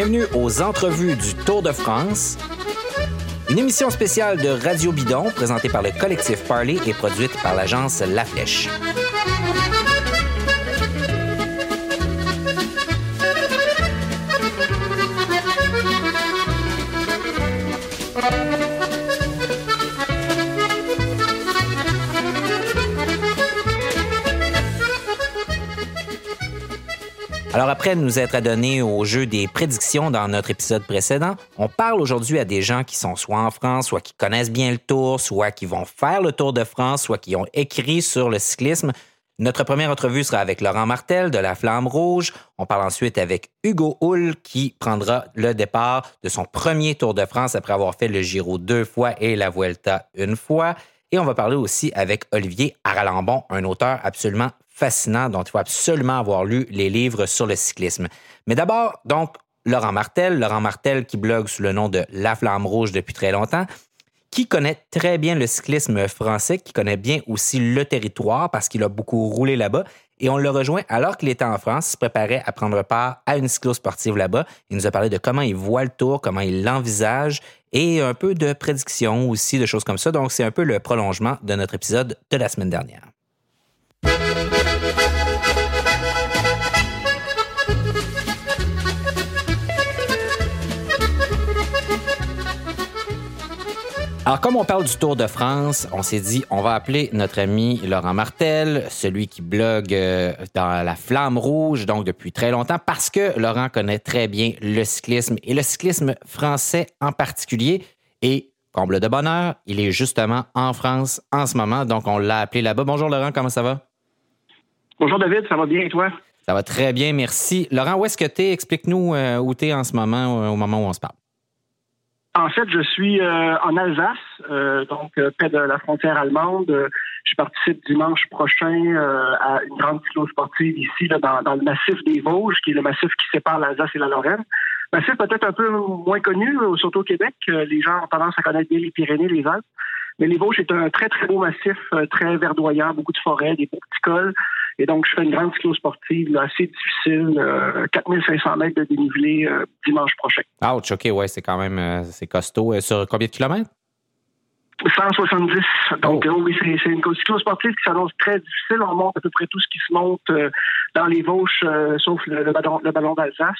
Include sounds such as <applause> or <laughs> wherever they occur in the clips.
Bienvenue aux entrevues du Tour de France. Une émission spéciale de Radio Bidon présentée par le collectif Parley et produite par l'agence La Flèche. Alors après nous être adonnés au jeu des prédictions dans notre épisode précédent, on parle aujourd'hui à des gens qui sont soit en France, soit qui connaissent bien le tour, soit qui vont faire le Tour de France, soit qui ont écrit sur le cyclisme. Notre première entrevue sera avec Laurent Martel de la Flamme Rouge. On parle ensuite avec Hugo Hull qui prendra le départ de son premier Tour de France après avoir fait le Giro deux fois et la Vuelta une fois. Et on va parler aussi avec Olivier Aralambon, un auteur absolument fascinant dont il faut absolument avoir lu les livres sur le cyclisme. Mais d'abord, donc, Laurent Martel, Laurent Martel qui blogue sous le nom de La Flamme Rouge depuis très longtemps, qui connaît très bien le cyclisme français, qui connaît bien aussi le territoire parce qu'il a beaucoup roulé là-bas. Et on le rejoint alors qu'il était en France, il se préparait à prendre part à une cyclo-sportive là-bas. Il nous a parlé de comment il voit le tour, comment il l'envisage et un peu de prédictions aussi, de choses comme ça. Donc, c'est un peu le prolongement de notre épisode de la semaine dernière. Alors, comme on parle du Tour de France, on s'est dit, on va appeler notre ami Laurent Martel, celui qui blogue euh, dans la flamme rouge, donc depuis très longtemps, parce que Laurent connaît très bien le cyclisme et le cyclisme français en particulier. Et, comble de bonheur, il est justement en France en ce moment, donc on l'a appelé là-bas. Bonjour Laurent, comment ça va? Bonjour David, ça va bien et toi? Ça va très bien, merci. Laurent, où est-ce que tu es? Explique-nous euh, où tu es en ce moment, au moment où on se parle. En fait, je suis euh, en Alsace, euh, donc euh, près de la frontière allemande. je participe dimanche prochain à une grande cyclo sportive ici, dans, le massif des Vosges, qui est le massif qui sépare l'Alsace et la Lorraine. Massif peut-être un peu moins connu, surtout au Québec. Les gens ont tendance à connaître bien les Pyrénées, les Alpes. Mais les Vosges est un très, très beau massif, très verdoyant, beaucoup de forêts, des beaux petits cols. Et donc, je fais une grande cyclo sportive assez difficile, 4500 mètres de dénivelé dimanche prochain. Ouch, OK, ouais, c'est quand même c'est costaud. Sur combien de kilomètres? 170. Donc, oh. oui, c'est une cyclo sportive qui s'annonce très difficile. On monte à peu près tout ce qui se monte dans les Vosges, sauf le, ballon, le ballon d'Alsace.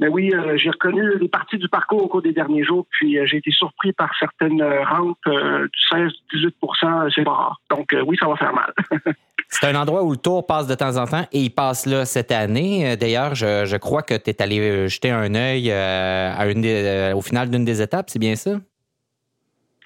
Mais oui, j'ai reconnu les parties du parcours au cours des derniers jours, puis j'ai été surpris par certaines rampes du 16-18 c'est pas rare. Donc, oui, ça va faire mal. <laughs> C'est un endroit où le tour passe de temps en temps et il passe là cette année. Euh, d'ailleurs, je, crois que tu es allé euh, jeter un œil euh, à une au final d'une des étapes, c'est bien ça?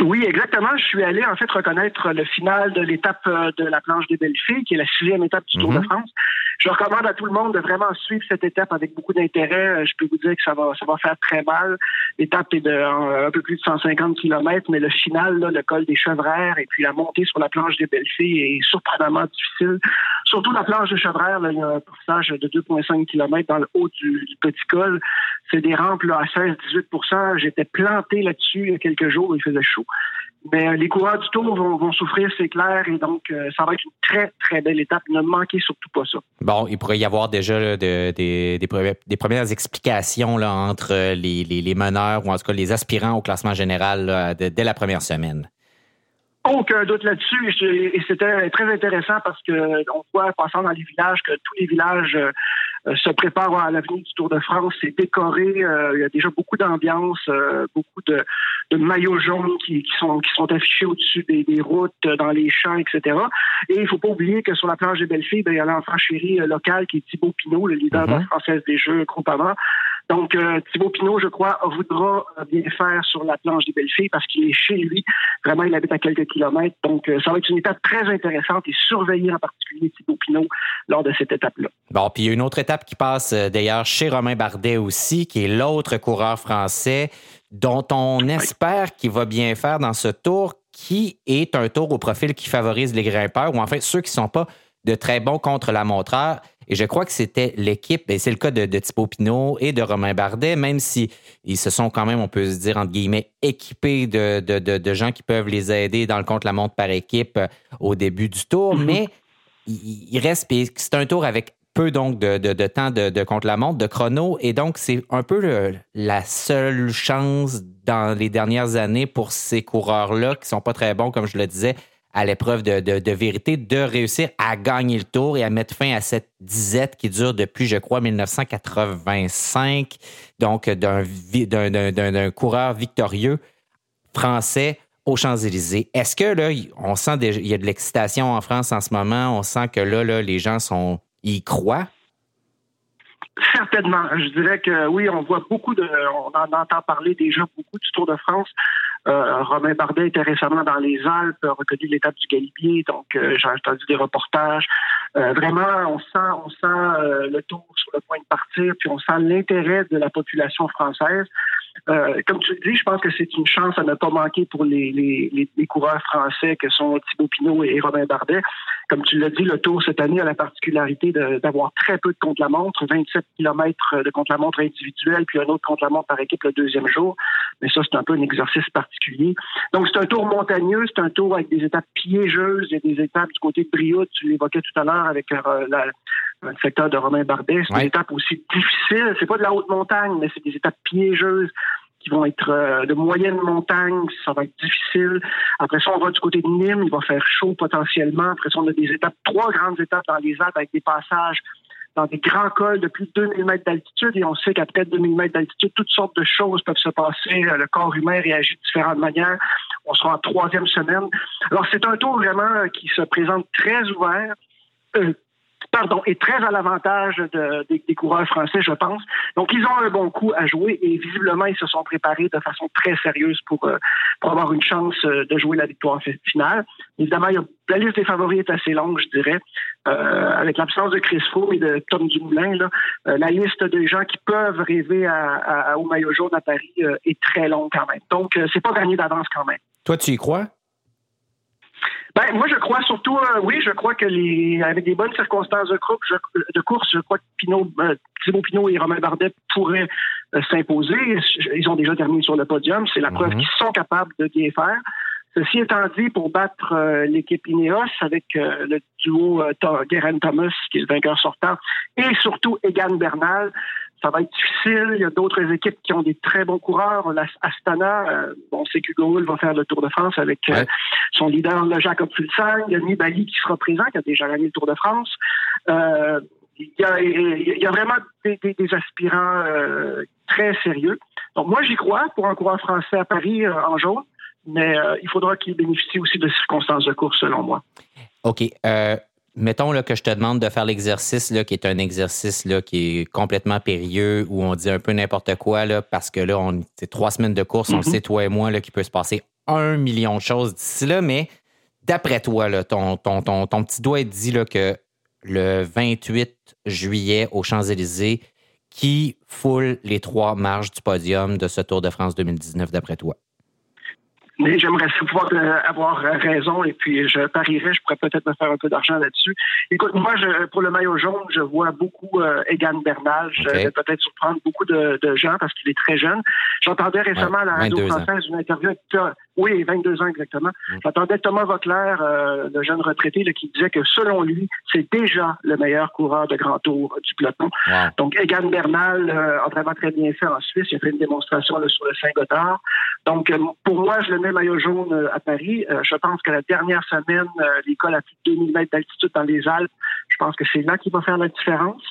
Oui, exactement. Je suis allé en fait reconnaître le final de l'étape de la planche des belles filles, qui est la sixième étape du Tour de mhm. France. Je recommande à tout le monde de vraiment suivre cette étape avec beaucoup d'intérêt. Je peux vous dire que ça va, ça va faire très mal. L'étape est de un, peu plus de 150 km, mais le final, le col des Chevrères et puis la montée sur la planche des belles filles est surprenamment difficile. Surtout la planche de Chevrères, il y a un passage de 2,5 km dans le haut du, petit col. C'est des rampes à 16-18% J'étais planté là-dessus il y a quelques jours, il faisait chaud. Mais euh, les coureurs du Tour vont, souffrir, c'est clair, et donc euh, ça va être une très, très belle étape. Ne manquez surtout pas ça. Bon, il pourrait y avoir déjà des, premières explications entre les, meneurs, ou en tout cas les aspirants au classement général dès la première semaine. Aucun doute là-dessus. Et c'était très intéressant parce que on voit, passant dans les villages, que tous les villages euh, euh, se préparent à l'avenir du Tour de France. C'est décoré. Euh, il y a déjà beaucoup d'ambiance, beaucoup de, maillots jaunes qui, sont, qui sont affichés au-dessus des, routes, dans les champs, etc. Et il faut pas oublier que sur la planche des Belles-Filles, ben, il y a l'enfant chéri local qui est Thibaut Pinot, le leader de la. Française des Jeux Groupama. Donc, euh, Thibaut Pinot, je crois, voudra bien faire sur la planche des belles filles parce qu'il est chez lui. Vraiment, il habite à quelques kilomètres. Donc, euh, ça va être une étape très intéressante et surveiller en particulier Thibaut Pinot lors de cette étape-là. Bon, puis il y a une autre étape qui passe euh, d'ailleurs chez Romain Bardet aussi, qui est l'autre coureur français dont on espère qu'il va bien faire dans ce tour qui est un tour au profil qui favorise les grimpeurs ou en fait ceux qui ne sont pas de très bons contre la montreur. Et je crois que c'était l'équipe, et c'est le cas de, de Thibaut Pinot et de Romain Bardet, même si ils se sont quand même, on peut se dire, entre guillemets, équipés de, de, gens qui peuvent les aider dans le contre-la-montre par équipe euh, au début du tour. Mm-hmm. Mais il, reste, c'est un tour avec peu donc de, temps de, contre-la-montre, de chrono. Et donc, c'est un peu la seule chance dans les dernières années pour ces coureurs-là qui sont pas très bons, comme je le disais, à l'épreuve de, vérité, de réussir à gagner le tour et à mettre fin à cette disette qui dure depuis, je crois, 1985. Donc, d'un coureur victorieux français aux Champs-Élysées. Est-ce que là, on sent il y a de l'excitation en France en ce moment, on sent que là, là les gens sont, y croient? Certainement. Je dirais que oui, on voit beaucoup de, on en entend parler déjà beaucoup du Tour de France. Euh, Romain Bardet était récemment dans les Alpes, a reconnu l'étape du Galibier, donc euh, j'ai entendu des reportages. Euh, vraiment, on sent, on sent le tour sur le point de partir, puis on sent l'intérêt de la population française. Euh, comme tu le dis, je pense que c'est une chance à ne pas manquer pour les, les, les, coureurs français que sont Thibaut Pinot et, Robin Bardet. Comme tu l'as dit, le Tour cette année a la particularité d'avoir très peu de contre-la-montre, 27 km de contre-la-montre individuel, puis un autre contre-la-montre par équipe le deuxième jour. Mais ça, c'est un peu un exercice particulier. Donc, c'est un tour montagneux, c'est un tour avec des étapes piégeuses. A des étapes du côté de Brioude, tu l'évoquais tout à l'heure avec euh, la, le secteur de Romain Bardet. C'est des étapes aussi difficiles. C'est pas de la haute montagne, mais c'est des étapes piégeuses qui vont être euh, de moyenne montagne, ça va être difficile. Après ça, on va du côté de Nîmes, il va faire chaud potentiellement. Après ça, on a des étapes, trois grandes étapes dans les Alpes avec des passages dans des grands cols de plus de 2000 mètres d'altitude et on sait qu'après 2000 mètres d'altitude, toutes sortes de choses peuvent se passer. Euh, le corps humain réagit de différentes manières. On sera en troisième semaine. Alors, c'est un tour vraiment qui se présente très ouvert. Euh, pardon, est très à l'avantage des, coureurs français, je pense. Donc, ils ont un bon coup à jouer et visiblement, ils se sont préparés de façon très sérieuse pour, euh, pour avoir une chance euh, de jouer la victoire finale. Évidemment, la liste des favoris est assez longue, je dirais. Euh, avec l'absence de Chris Froome et de Tom Dumoulin, là, la liste des gens qui peuvent rêver à, au maillot jaune à Paris est très longue quand même. Donc, c'est pas gagné d'avance quand même. Toi, tu y crois? Ben, moi, je crois surtout, euh, oui, je crois que les, avec des bonnes circonstances de, groupe, de course, je crois que Pinot, euh, Thibaut Pinot et Romain Bardet pourraient euh, s'imposer. Ils ont déjà terminé sur le podium. C'est la preuve mhm. qu'ils sont capables de bien faire. Ceci étant dit, pour battre l'équipe Ineos avec le duo Guerin Thomas, qui est le vainqueur sortant, et surtout Egan Bernal, ça va être difficile. Il y a d'autres équipes qui ont des très bons coureurs. Astana, euh, on sait qu'Hugo va faire le Tour de France avec euh, son leader, le Jacob Fulsang. Il y a Nibali qui sera présent, qui a déjà gagné le Tour de France. Euh, il, y a, il, y a, vraiment des, des, aspirants très sérieux. Donc moi, j'y crois pour un coureur français à Paris en jaune, mais il faudra qu'il bénéficie aussi de circonstances de course, selon moi. OK mettons là, que je te demande de faire l'exercice là, qui est un exercice là, qui est complètement périlleux, où on dit un peu n'importe quoi, là, parce que là, on c'est trois semaines de course, on le mm-hmm. sait, toi et moi, là, qu'il peut se passer un million de choses d'ici là, mais d'après toi, là, ton, ton, ton, ton, petit doigt dit là, que le 28 juillet aux Champs-Élysées, qui foule les trois marches du podium de ce Tour de France 2019 d'après toi? Mais j'aimerais pouvoir euh, avoir raison et puis je parierais, je pourrais peut-être me faire un peu d'argent là-dessus. Écoute, moi, je, pour le maillot jaune, je vois beaucoup euh, Egan Bernal. Je vais peut-être surprendre beaucoup de, de gens parce qu'il est très jeune. J'entendais récemment à la radio française une interview avec oui, 22 ans exactement. Mm. J'entendais Thomas Vauclair, euh, le jeune retraité, là, qui disait que selon lui, c'est déjà le meilleur coureur de grand tour du peloton. Donc, Egan Bernal euh, a vraiment très bien fait en Suisse. Il a fait une démonstration sur le Saint-Gothard. Donc, euh, pour moi, je le mets maillot jaune à Paris. je pense que la dernière semaine, l'école a plus de 2000 mètres d'altitude dans les Alpes. Je pense que c'est là qu'il va faire la différence.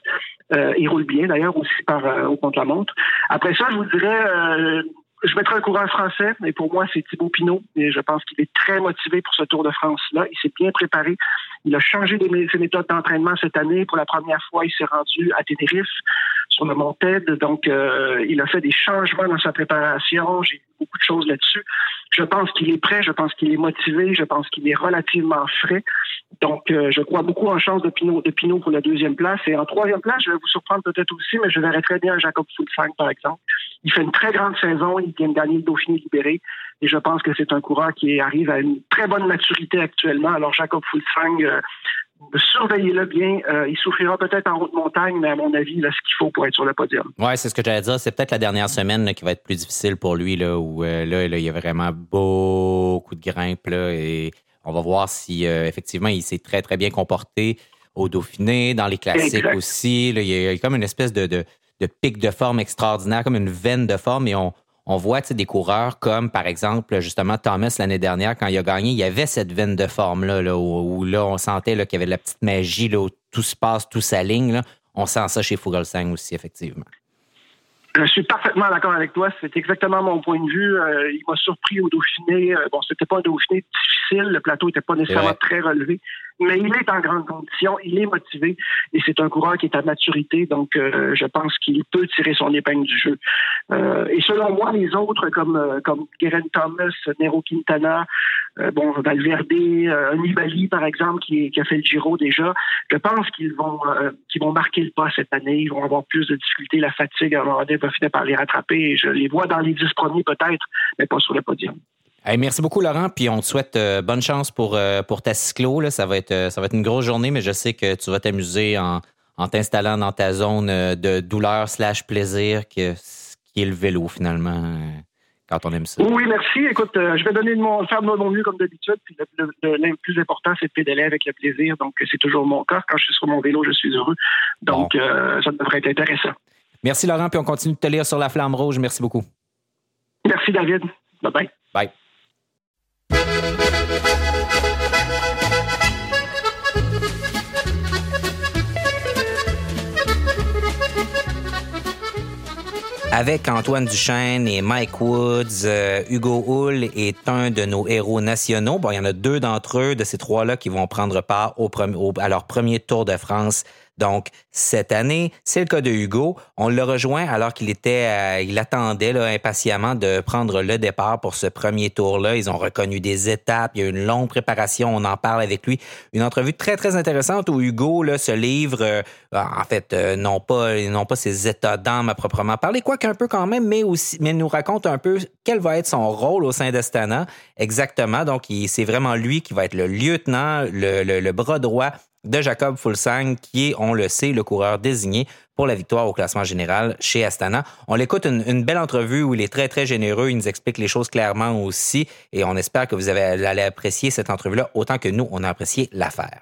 il roule bien, d'ailleurs, aussi par au contre-la-montre. Après ça, je vous dirais je mettrai un coureur français, mais pour moi, c'est Thibaut Pinot. Et je pense qu'il est très motivé pour ce Tour de France-là. Il s'est bien préparé. Il a changé ses méthodes d'entraînement cette année. Pour la première fois, il s'est rendu à Tenerife sur le Monted. Donc, euh, il a fait des changements dans sa préparation. J'ai beaucoup de choses là-dessus. Je pense qu'il est prêt. Je pense qu'il est motivé. Je pense qu'il est relativement frais. Donc, euh, je crois beaucoup en chance de Pinot, de Pinot pour la deuxième place. Et en troisième place, je vais vous surprendre peut-être aussi, mais je verrais très bien Jacob Fulsang, par exemple. Il fait une très grande saison. Il vient de gagner le Dauphiné libéré. Et je pense que c'est un coureur qui arrive à une très bonne maturité actuellement. Alors, Jacob Fulsang, euh, surveillez-le bien. Euh, il souffrira peut-être en haute montagne, mais à mon avis, a ce qu'il faut pour être sur le podium. Oui, c'est ce que j'allais dire. C'est peut-être la dernière semaine qui va être plus difficile pour lui, là, où là, il y a vraiment beaucoup de grimpe. et on va voir si effectivement il s'est très, très bien comporté au Dauphiné, dans les classiques aussi. il, y a, comme une espèce de, de, pic de forme extraordinaire, comme une veine de forme. Et on, on voit des coureurs comme, par exemple, justement, Thomas l'année dernière, quand il a gagné, il y avait cette veine de forme-là, là, où, là, on sentait qu'il y avait de la petite magie, là, où tout se passe, tout s'aligne. Là. On sent ça chez Fugelsang aussi, effectivement. Je suis parfaitement d'accord avec toi. C'est exactement mon point de vue. Euh, il m'a surpris au Dauphiné. Euh, bon, c'était pas un Dauphiné difficile. Le plateau n'était pas nécessairement très relevé mais il est en grande condition, il est motivé et c'est un coureur qui est à maturité, donc euh, je pense qu'il peut tirer son épingle du jeu. Euh, et selon moi, les autres comme euh, comme Geraint Thomas, Nero Quintana, bon Valverde, Nibali par exemple qui, qui, a fait le Giro déjà, je pense qu'ils vont qu'ils vont marquer le pas cette année, ils vont avoir plus de difficultés, la fatigue à un moment donné va finir par les rattraper et je les vois dans les dix premiers peut-être, mais pas sur le podium merci beaucoup, Laurent. Puis on te souhaite euh, bonne chance pour, euh, pour ta cyclo. Là. Ça, va être, euh, ça va être une grosse journée, mais je sais que tu vas t'amuser en, en t'installant dans ta zone de douleur slash plaisir, qui est le vélo, finalement, quand on aime ça. Oui, merci. Écoute, je vais donner de mon, faire de mon mieux comme d'habitude. Puis le, plus important, c'est de pédaler avec le plaisir. Donc, c'est toujours mon cas. Quand je suis sur mon vélo, je suis heureux. Donc, ça devrait être intéressant. Merci, Laurent. Puis on continue de te lire sur la flamme rouge. Merci beaucoup. Merci, David. Bye-bye. Bye. Avec Antoine Duchesne et Mike Woods, euh, Hugo Hull est un de nos héros nationaux. Bon, il y en a deux d'entre eux, de ces trois-là, qui vont prendre part à leur premier Tour de France donc, cette année, c'est le cas de Hugo. On l'a rejoint alors qu'il était, euh, il attendait impatiemment de prendre le départ pour ce premier tour-là. Ils ont reconnu des étapes. Il y a une longue préparation. On en parle avec lui. Une entrevue très, très intéressante où Hugo là, se livre, euh, en fait, euh, non pas, non pas ses états d'âme à proprement parler, quoi qu'un peu quand même, mais aussi, mais nous raconte un peu quel va être son rôle au sein d'Astana. Exactement. Donc, c'est vraiment lui qui va être le lieutenant, le, le, le bras droit de Jacob Fulsang, qui est, on le sait, le coureur désigné pour la victoire au classement général chez Astana. On l'écoute une, belle entrevue où il est très, très généreux. Il nous explique les choses clairement aussi et on espère que vous avez, allez apprécier cette entrevue-là autant que nous, on a apprécié l'affaire.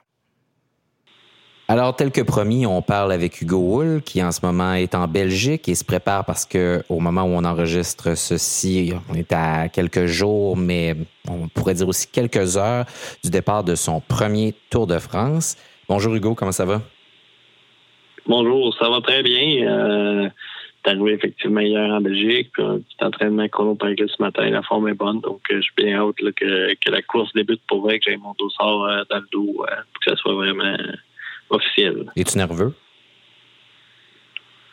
Alors, tel que promis, on parle avec Hugo Wool, qui en ce moment est en Belgique et se prépare parce que au moment où on enregistre ceci, on est à quelques jours, mais on pourrait dire aussi quelques heures du départ de son premier Tour de France. Bonjour Hugo, comment ça va? Bonjour, ça va très bien. Euh, T'es arrivé effectivement hier en Belgique, puis un petit entraînement chronopagré ce matin, la forme est bonne, donc euh, je suis bien hâte que, que, la course débute pour vrai, que j'ai mon dossard euh, dans le dos, euh, pour que ça soit vraiment officiel. Es-tu nerveux?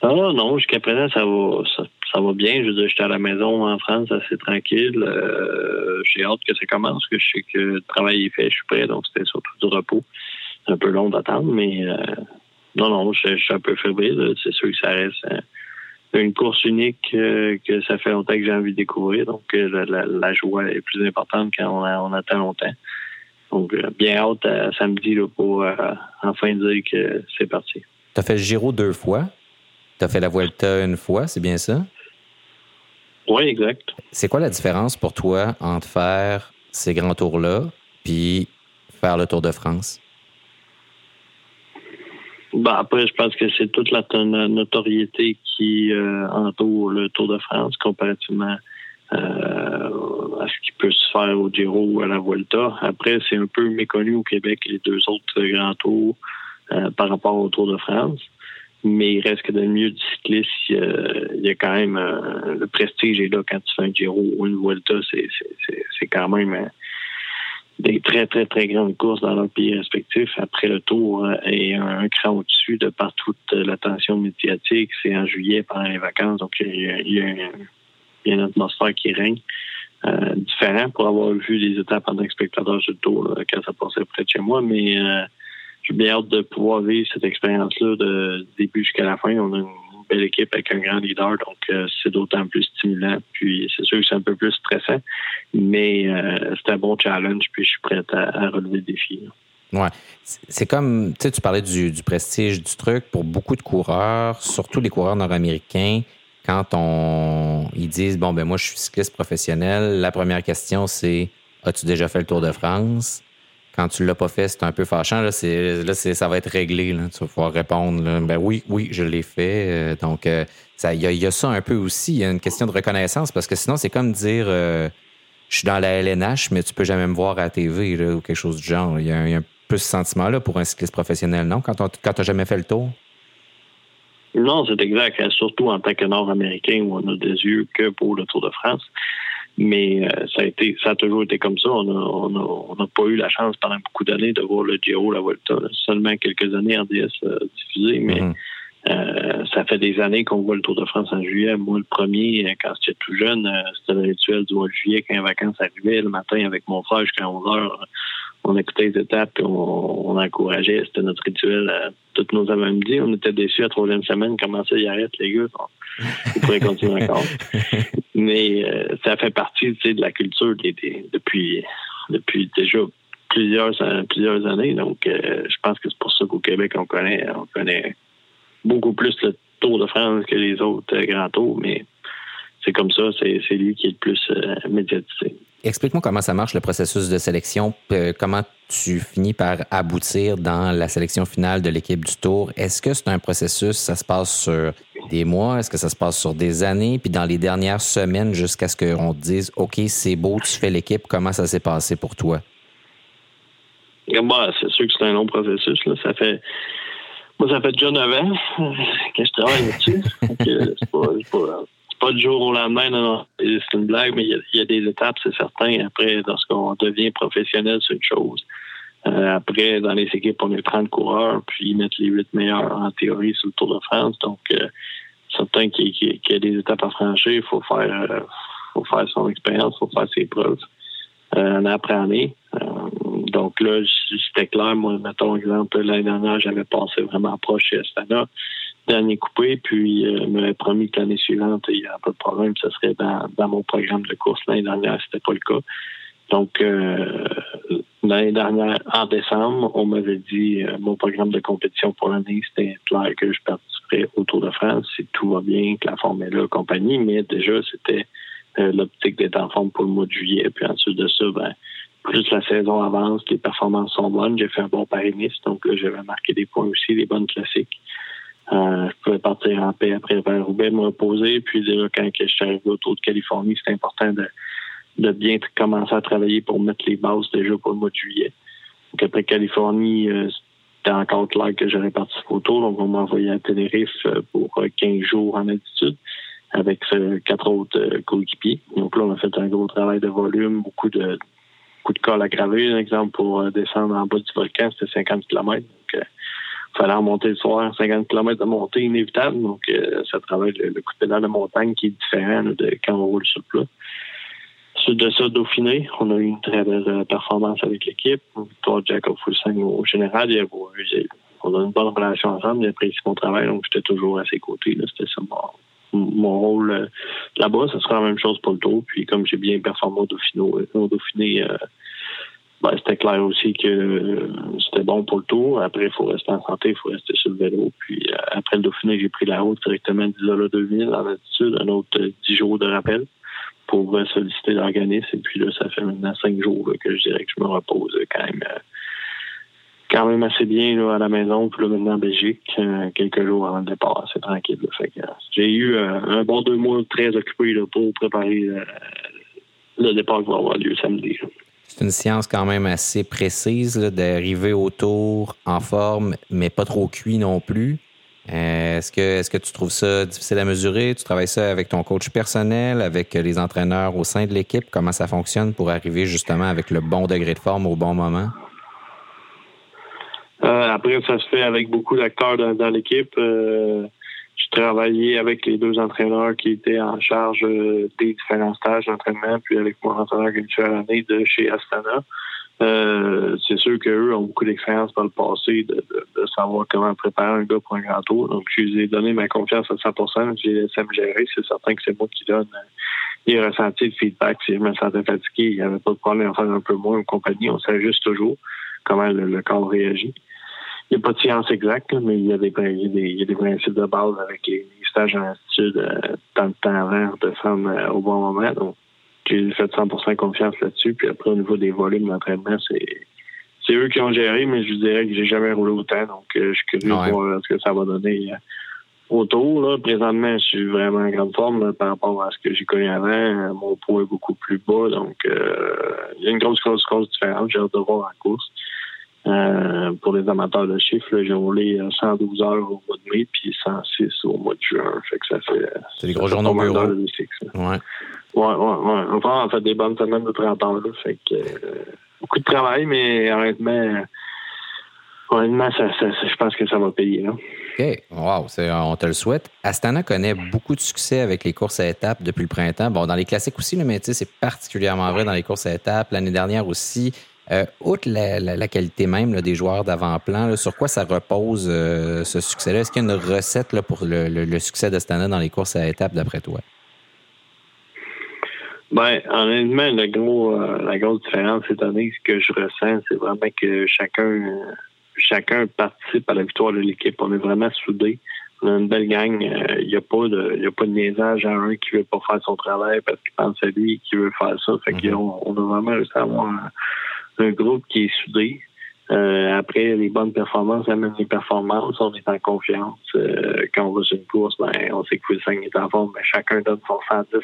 Ah non, jusqu'à présent, ça va ça, va bien. Je veux dire, j'étais à la maison en France, assez tranquille. j'ai hâte que ça commence, que je sais que le travail est fait, je suis prêt, donc c'était surtout du repos un peu long d'attendre, mais euh, non, non, je, suis un peu fébrile. C'est sûr que ça reste euh, une course unique euh, que ça fait longtemps que j'ai envie de découvrir. Donc, la, joie est plus importante quand on, attend longtemps. Donc, bien hâte à samedi pour enfin dire que c'est parti. Tu as fait le Giro deux fois. Tu as fait la Vuelta une fois, c'est bien ça? Oui, exact. C'est quoi la différence pour toi entre faire ces grands tours-là puis faire le Tour de France? Ben après, je pense que c'est toute la notoriété qui euh, entoure le Tour de France comparativement euh, à ce qui peut se faire au Giro ou à la Vuelta. Après, c'est un peu méconnu au Québec les deux autres grands tours euh, par rapport au Tour de France. Mais il reste que dans le milieu du cyclisme, il y a quand même le prestige est là quand tu fais un Giro ou une Vuelta, c'est quand même des très, très, très grandes courses dans leur pays respectifs après le tour euh, et un, cran au-dessus de par toute l'attention médiatique. C'est en juillet pendant les vacances, donc il y a, une atmosphère qui règne. Euh, différent pour avoir vu les étapes en tant que spectateur du tour quand ça passait près de chez moi, mais euh, j'ai bien hâte de pouvoir vivre cette expérience-là de début jusqu'à la fin. On a une belle équipe avec un grand leader, donc euh, c'est d'autant plus stimulant. Puis c'est sûr que c'est un peu plus stressant, mais euh, c'est un bon challenge, puis je suis prêt à, relever le défi. Ouais. C'est comme, tu sais, tu parlais du, prestige du truc. Pour beaucoup de coureurs, surtout les coureurs nord-américains, quand on, ils disent, bon, ben moi, je suis cycliste professionnel, la première question, c'est, as-tu déjà fait le Tour de France? Quand tu l'as pas fait, c'est un peu fâchant. Là, ça va être réglé. Tu vas pouvoir répondre. Ben oui, oui, je l'ai fait. Euh, donc, il y, a ça un peu aussi. Il y a une question de reconnaissance parce que sinon, c'est comme dire je suis dans la LNH, mais tu peux jamais me voir à la TV ou quelque chose du genre. Il y, a un, peu ce sentiment-là pour un cycliste professionnel, non? Quand tu n'as jamais fait le tour? Non, c'est exact. Surtout en tant que Nord-Américain où on a des yeux que pour le Tour de France. Mais euh, ça a été, ça a toujours été comme ça. On n'a pas eu la chance pendant beaucoup d'années de voir le Giro, la Volta. Seulement quelques années en DS diffusé, mais mhm. euh, ça fait des années qu'on voit le Tour de France en juillet. Moi, le premier, euh, quand j'étais tout jeune, c'était le rituel du mois de juillet quand les vacances arrivaient. Le matin, avec mon frère, jusqu'à 11 heures, on écoutait les étapes et on, encourageait. C'était notre rituel toutes nos avant-midi. On était déçus à la troisième semaine. Comment ça, y arrête, les gars? On pourrait continuer encore. <laughs> Mais euh, ça fait partie de la culture depuis, depuis déjà plusieurs, plusieurs années. Donc, euh, je pense que c'est pour ça qu'au Québec, on connaît, on connaît beaucoup plus le Tour de France que les autres euh, grands tours. Mais c'est comme ça, c'est lui qui est le plus médiatisé. Explique-moi comment ça marche le processus de sélection, comment tu finis par aboutir dans la sélection finale de l'équipe du Tour. Est-ce que c'est un processus, ça se passe sur des mois, est-ce que ça se passe sur des années, puis dans les dernières semaines jusqu'à ce qu'on te dise, OK, c'est beau, tu fais l'équipe, comment ça s'est passé pour toi? Bah, c'est sûr que c'est un long processus. Ça fait moi, ça fait déjà 9 ans que je travaille là-dessus. Du jour au lendemain, non, non. C'est une blague, mais il y, a, des étapes, c'est certain. Après, lorsqu'on devient professionnel, c'est une chose. Euh, après, dans les équipes, on est 30 coureurs, puis ils mettent les 8 meilleurs en théorie sur le Tour de France. Donc, euh, certain qu'il y, a des étapes à franchir. Il faut faire, euh, faut faire son expérience, il faut faire ses preuves euh, année après année. donc là, c'était clair. Moi, mettons exemple, l'année dernière, j'avais passé vraiment proche chez Astana dernier coupé, puis euh, m'avait promis que l'année suivante, il n'y a pas de problème, ce serait dans, dans mon programme de course. L'année dernière, c'était pas le cas. Donc, euh, l'année dernière, en décembre, on m'avait dit euh, mon programme de compétition pour l'année, c'était clair que je participerais au Tour de France si tout va bien, que la forme est là, compagnie. Mais déjà, c'était euh, l'optique d'être en forme pour le mois de juillet. Puis ensuite de ça, ben, plus la saison avance, les performances sont bonnes. J'ai fait un bon Paris-Nice, donc là, j'avais marqué des points aussi, des bonnes classiques. Euh, je pouvais partir en paix après vers Roubaix, me reposer. Puis déjà, quand je suis arrivé au Tour de Californie, c'était important de, de bien commencer à travailler pour mettre les bases déjà pour le mois de juillet. Donc après Californie, euh, c'était encore clair que j'aurais participé au Tour. Donc on m'a envoyé à Tenerife euh, pour 15 jours en altitude avec quatre autres coéquipiers. Donc là, on a fait un gros travail de volume, beaucoup de beaucoup de cols à graver. Un exemple, pour descendre en bas du volcan, c'était 50 km. Donc, fallait remonter le soir, 50 km de montée inévitable. Donc, euh, ça travaille le, coup de pédale de montagne qui est différent de quand on roule sur le plat. Suite de ça, Dauphiné, on a eu une très belle euh, performance avec l'équipe. Toi, Jacob Fulsang au général, il on a une bonne relation ensemble, il apprécie mon travail, donc j'étais toujours à ses côtés. C'était ça mon, rôle euh, là-bas. Ce sera la même chose pour le tour. Puis comme j'ai bien performé au Dauphiné, au Dauphiné ben, c'était clair aussi que euh, c'était bon pour le tour. Après, il faut rester en santé, il faut rester sur le vélo. Puis euh, après le Dauphiné, j'ai pris la route directement d'Isola 2000 en altitude, un autre 10 euh, jours de rappel pour solliciter l'organisme. Et puis là, ça fait maintenant 5 jours que je dirais que je me repose quand même quand même assez bien là, à la maison. Puis là, maintenant en Belgique, quelques jours avant le départ, c'est tranquille. J'ai eu un bon deux mois très occupé là, pour préparer le départ qui va avoir lieu samedi. C'est une science quand même assez précise d'arriver autour en forme, mais pas trop cuit non plus. Euh, est-ce que, est que tu trouves ça difficile à mesurer? Tu travailles ça avec ton coach personnel, avec les entraîneurs au sein de l'équipe? Comment ça fonctionne pour arriver justement avec le bon degré de forme au bon moment? Euh, après, ça se fait avec beaucoup d'acteurs dans, l'équipe. Euh, je travaillais avec les deux entraîneurs qui étaient en charge euh, des différents stages d'entraînement, puis avec mon entraîneur qui à l'année de chez Astana. Euh, c'est sûr qu'eux ont beaucoup d'expérience dans le passé de, savoir comment préparer un gars pour un grand tour. Donc, je lui ai donné ma confiance à 100% J'ai laissé me gérer. C'est certain que c'est moi qui donne les euh, ressentis de feedback. Si je me sentais fatigué, il n'y avait pas de problème à faire un peu moins en compagnie. On s'ajuste toujours comment le corps réagit n'y a pas de science exacte, mais il y, a des, il, des, principes de base avec les, stages en institut euh, tant de temps avant de faire euh, au bon moment. Donc, j'ai fait 100% confiance là-dessus. Puis après, au niveau des volumes d'entraînement, c'est c'est eux qui ont géré, mais je dirais que j'ai jamais roulé autant. Donc, je suis curieux de voir ce que ça va donner autour. Là, présentement, je suis vraiment en grande forme par rapport à ce que j'ai connu avant. Mon poids est beaucoup plus bas, donc il y a une grosse, grosse, grosse différence. J'ai hâte de voir la course. Euh, pour les amateurs de chiffres, j'ai roulé 112 heures au mois de mai puis 106 au mois de juin. Fait que ça fait. C'est des gros journaux bureau. Ouais. Ouais, ouais, ouais. Enfin, on fait des bonnes semaines de 30 heures. Là, fait que, euh, beaucoup de travail, mais honnêtement, honnêtement, ça, ça, je pense que ça va payer. Là. OK. Wow, on te le souhaite. Astana connaît beaucoup de succès avec les courses à étapes depuis le printemps. Bon, dans les classiques aussi, mais c'est particulièrement vrai dans les courses à étapes. L'année dernière aussi, euh, outre la, qualité même des joueurs d'avant-plan, sur quoi ça repose euh, ce succès-là? Est-ce qu'il y a une recette là, pour le, succès d'Astana dans les courses à étapes, d'après toi? Ben, honnêtement, le gros, euh, la grosse différence cette année, ce que je ressens, c'est vraiment que chacun, chacun participe à la victoire de l'équipe. On est vraiment soudés. On a une belle gang. Il n'y a pas de, il a pas de niaisage à un qui veut pas faire son travail parce qu'il pense à lui qui veut faire ça. Fait mm-hmm. qu'on on a vraiment réussi à avoir un groupe qui est soudé. Euh, après, les bonnes performances amènent les performances. On est en confiance. Euh, quand on va sur une course, ben, on sait que 5 est en forme, mais chacun donne son 110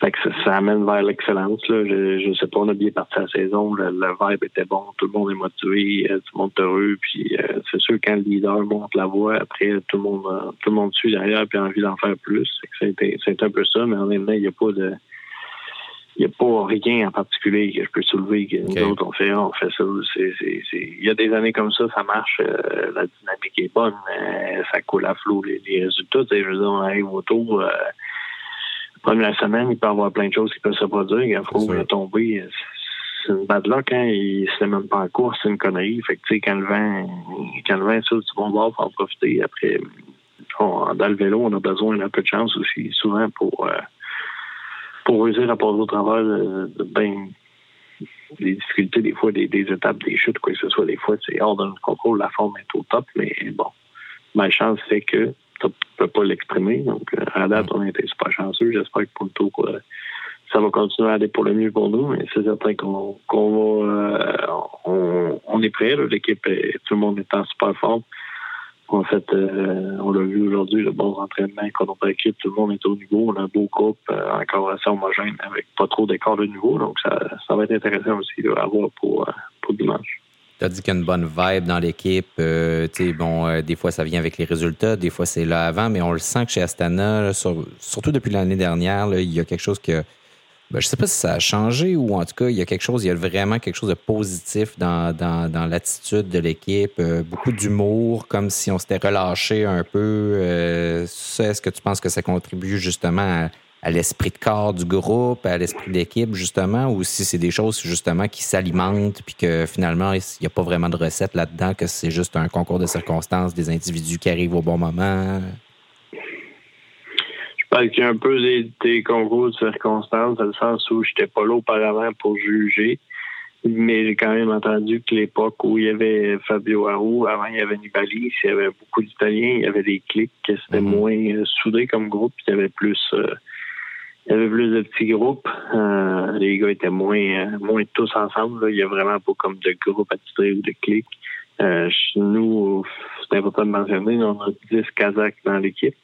fait que ça, amène vers l'excellence. Je, ne sais pas, on a bien parti la saison. Le, vibe était bon. Tout le monde est motivé. Euh, tout le monde est heureux. Puis c'est sûr, quand le leader monte la voie, après, tout le monde tout le monde suit derrière et a envie d'en faire plus. C'est un peu ça, mais en même temps, il n'y a pas de il n'y a pas rien en particulier que je peux soulever que nous autres on fait, on fait ça. Il y a des années comme ça, ça marche, euh, la dynamique est bonne, ça coule à flot les, résultats. Je veux dire, on arrive autour. Euh, première semaine, il peut y avoir plein de choses qui peuvent se produire. Il faut tomber. C'est une bad luck, hein. Il se même pas en course, c'est une connerie. Fait que, tu sais, quand le vent, quand le vent est sur du bon bord, faut en profiter. Après, dans le vélo, on a besoin d'un peu de chance aussi, souvent, pour, euh, pour réussir à passer au travers de, ben, des difficultés, des fois, des, étapes, des chutes, quoi que ce soit. Des fois, c'est hors de notre contrôle, la forme est au top, mais bon, ma chance, c'est que tu ne peux pas l'exprimer. Donc, euh, à date, on a été super chanceux. J'espère que pour le tour, ça va continuer à aller pour le mieux pour nous, mais c'est certain qu'on va, euh, on, est prêt. L'équipe, tout le monde est en super forme. En fait, euh, on l'a vu aujourd'hui, le bon entraînement qu'on notre équipe, tout le monde est au niveau. On a un beau groupe, euh, encore assez homogène, avec pas trop d'écart de niveau. Donc, ça, ça va être intéressant aussi à voir pour, euh, pour dimanche. Tu as dit qu'il y a une bonne vibe dans l'équipe. bon, des fois, ça vient avec les résultats, des fois, c'est là avant, mais on le sent que chez Astana, surtout depuis l'année dernière, il y a quelque chose que ben, je ne sais pas si ça a changé ou en tout cas, il y a quelque chose, il y a vraiment quelque chose de positif dans, dans, l'attitude de l'équipe. Euh, beaucoup d'humour, comme si on s'était relâché un peu. Euh, est-ce que tu penses que ça contribue justement à, l'esprit de corps du groupe, à l'esprit d'équipe, justement, ou si c'est des choses justement qui s'alimentent, puis que finalement, il n'y a pas vraiment de recette là-dedans, que c'est juste un concours de circonstances, des individus qui arrivent au bon moment? Parce qu'il y a un peu des, concours de circonstances, dans le sens où j'étais pas là auparavant pour juger. Mais j'ai quand même entendu que l'époque où il y avait Fabio Arou, avant il y avait Nibali, il y avait beaucoup d'Italiens, il y avait des clics, c'était mhm. moins euh, soudé comme groupe, il y avait plus euh, il y avait plus de petits groupes. Euh, les gars étaient moins moins tous ensemble. Il y a vraiment pas comme de groupes attitrés ou de clics. nous, c'est important de mentionner, on a 10 Kazakhs dans l'équipe.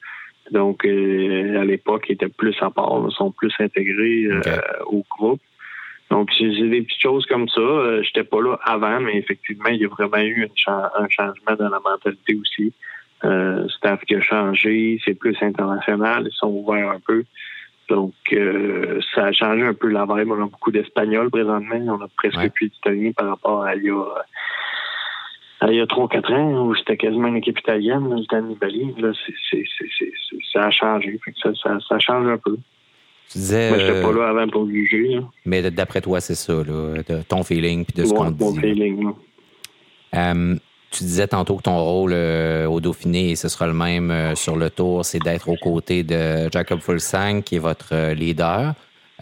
Donc, euh, à l'époque, ils étaient plus à part, ils sont plus intégrés euh, au groupe. Donc, j'ai des petites choses comme ça. Euh, j'étais pas là avant, mais effectivement, il y a vraiment eu un changement dans la mentalité aussi. Euh, staff qui a changé, c'est plus international, ils sont ouverts un peu. Donc, ça a changé un peu la vibe. On a beaucoup d'Espagnols présentement. On a presque plus d'Italiens par rapport à il y a il y a 3-4 ans, où c'était quasiment une équipe italienne, le Tanibali, là, ça a changé. ça, ça, change un peu. Tu disais. Moi, j'étais pas là avant pour juger. Mais d'après toi, c'est ça, là, de ton feeling puis de ce qu'on dit. feeling. Euh, tu disais tantôt que ton rôle euh, au Dauphiné, et ce sera le même euh, sur le tour, c'est d'être aux côtés de Jacob Fulsang, qui est votre leader.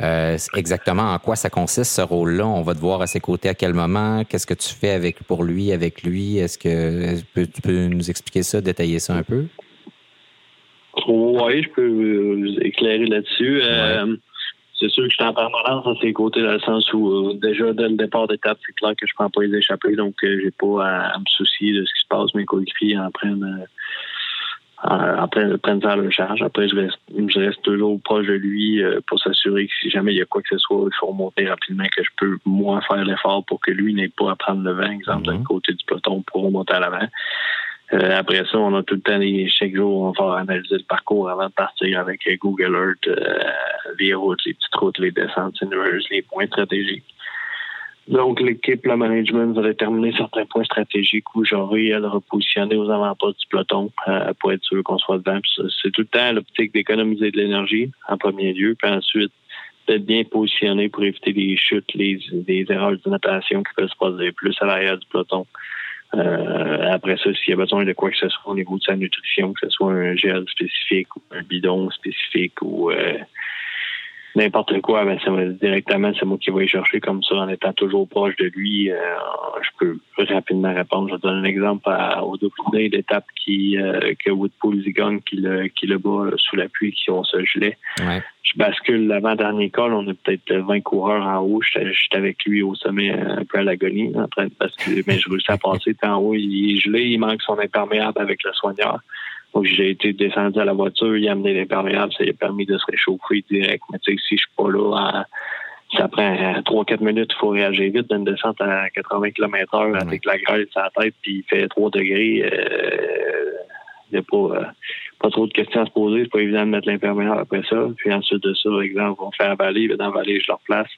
Euh, exactement en quoi ça consiste ce rôle-là. On va te voir à ses côtés à quel moment. Qu'est-ce que tu fais avec pour lui, avec lui? Est-ce que tu peux nous expliquer ça, détailler ça un peu? Oui, je peux vous éclairer là-dessus. Euh, c'est sûr que je suis en permanence à ses côtés dans le sens où euh, déjà dès le départ d'étape, c'est clair que je prends pas les échappées, donc j'ai pas à, me soucier de ce qui se passe. Mes coéquipiers en prennent en, prennent faire le charge. Après, je reste, je reste toujours proche de lui pour s'assurer que si jamais il y a quoi que ce soit, il faut remonter rapidement, que je peux moi faire l'effort pour que lui n'ait pas à prendre le vent, exemple, d'un mm-hmm. côté du peloton pour remonter à l'avant. Euh, après ça, on a tout le temps des, chaque jour, on va analyser le parcours avant de partir avec Google Earth, euh, les routes, les petites routes, les descentes les points stratégiques. Donc, l'équipe, le management va déterminer certains points stratégiques où j'aurai à le repositionner aux alentours du peloton euh, pour être sûr qu'on soit dedans. C'est tout le temps l'optique d'économiser de l'énergie en premier lieu, puis ensuite d'être bien positionné pour éviter les chutes, les, les erreurs de natation qui peuvent se passer plus à l'arrière du peloton. Euh, après ça, s'il y a besoin de quoi que ce soit au niveau de sa nutrition, que ce soit un gel spécifique ou un bidon spécifique ou euh, n'importe quoi, ben ça directement, c'est moi qui vais y chercher comme ça en étant toujours proche de lui. Euh, je peux rapidement répondre. Je vais donner un exemple au double d'étape qui euh, que Woodpool gagne qui le qui le bat sous la pluie qui ont ce gelé. Je bascule l'avant-dernier col, on a peut-être 20 coureurs en haut. J'étais avec lui au sommet un peu à l'agonie, en train de basculer, mais je réussis à passer. En haut, il est gelé, il manque son imperméable avec le soigneur. Donc, j'ai été descendu à la voiture, il a amené l'imperméable, ça lui a permis de se réchauffer direct. Mais tu sais, si je suis pas là, ça prend 3-4 minutes, il faut réagir vite d'une descente à 80 km h avec la graisse à la tête, puis il fait 3 degrés. Euh, il n'y a pas, euh, pas trop de questions à se poser. C'est pas évident de mettre l'imperméable après ça. Puis ensuite de ça, par exemple, on fait avaler, dans la vallée, je le replace.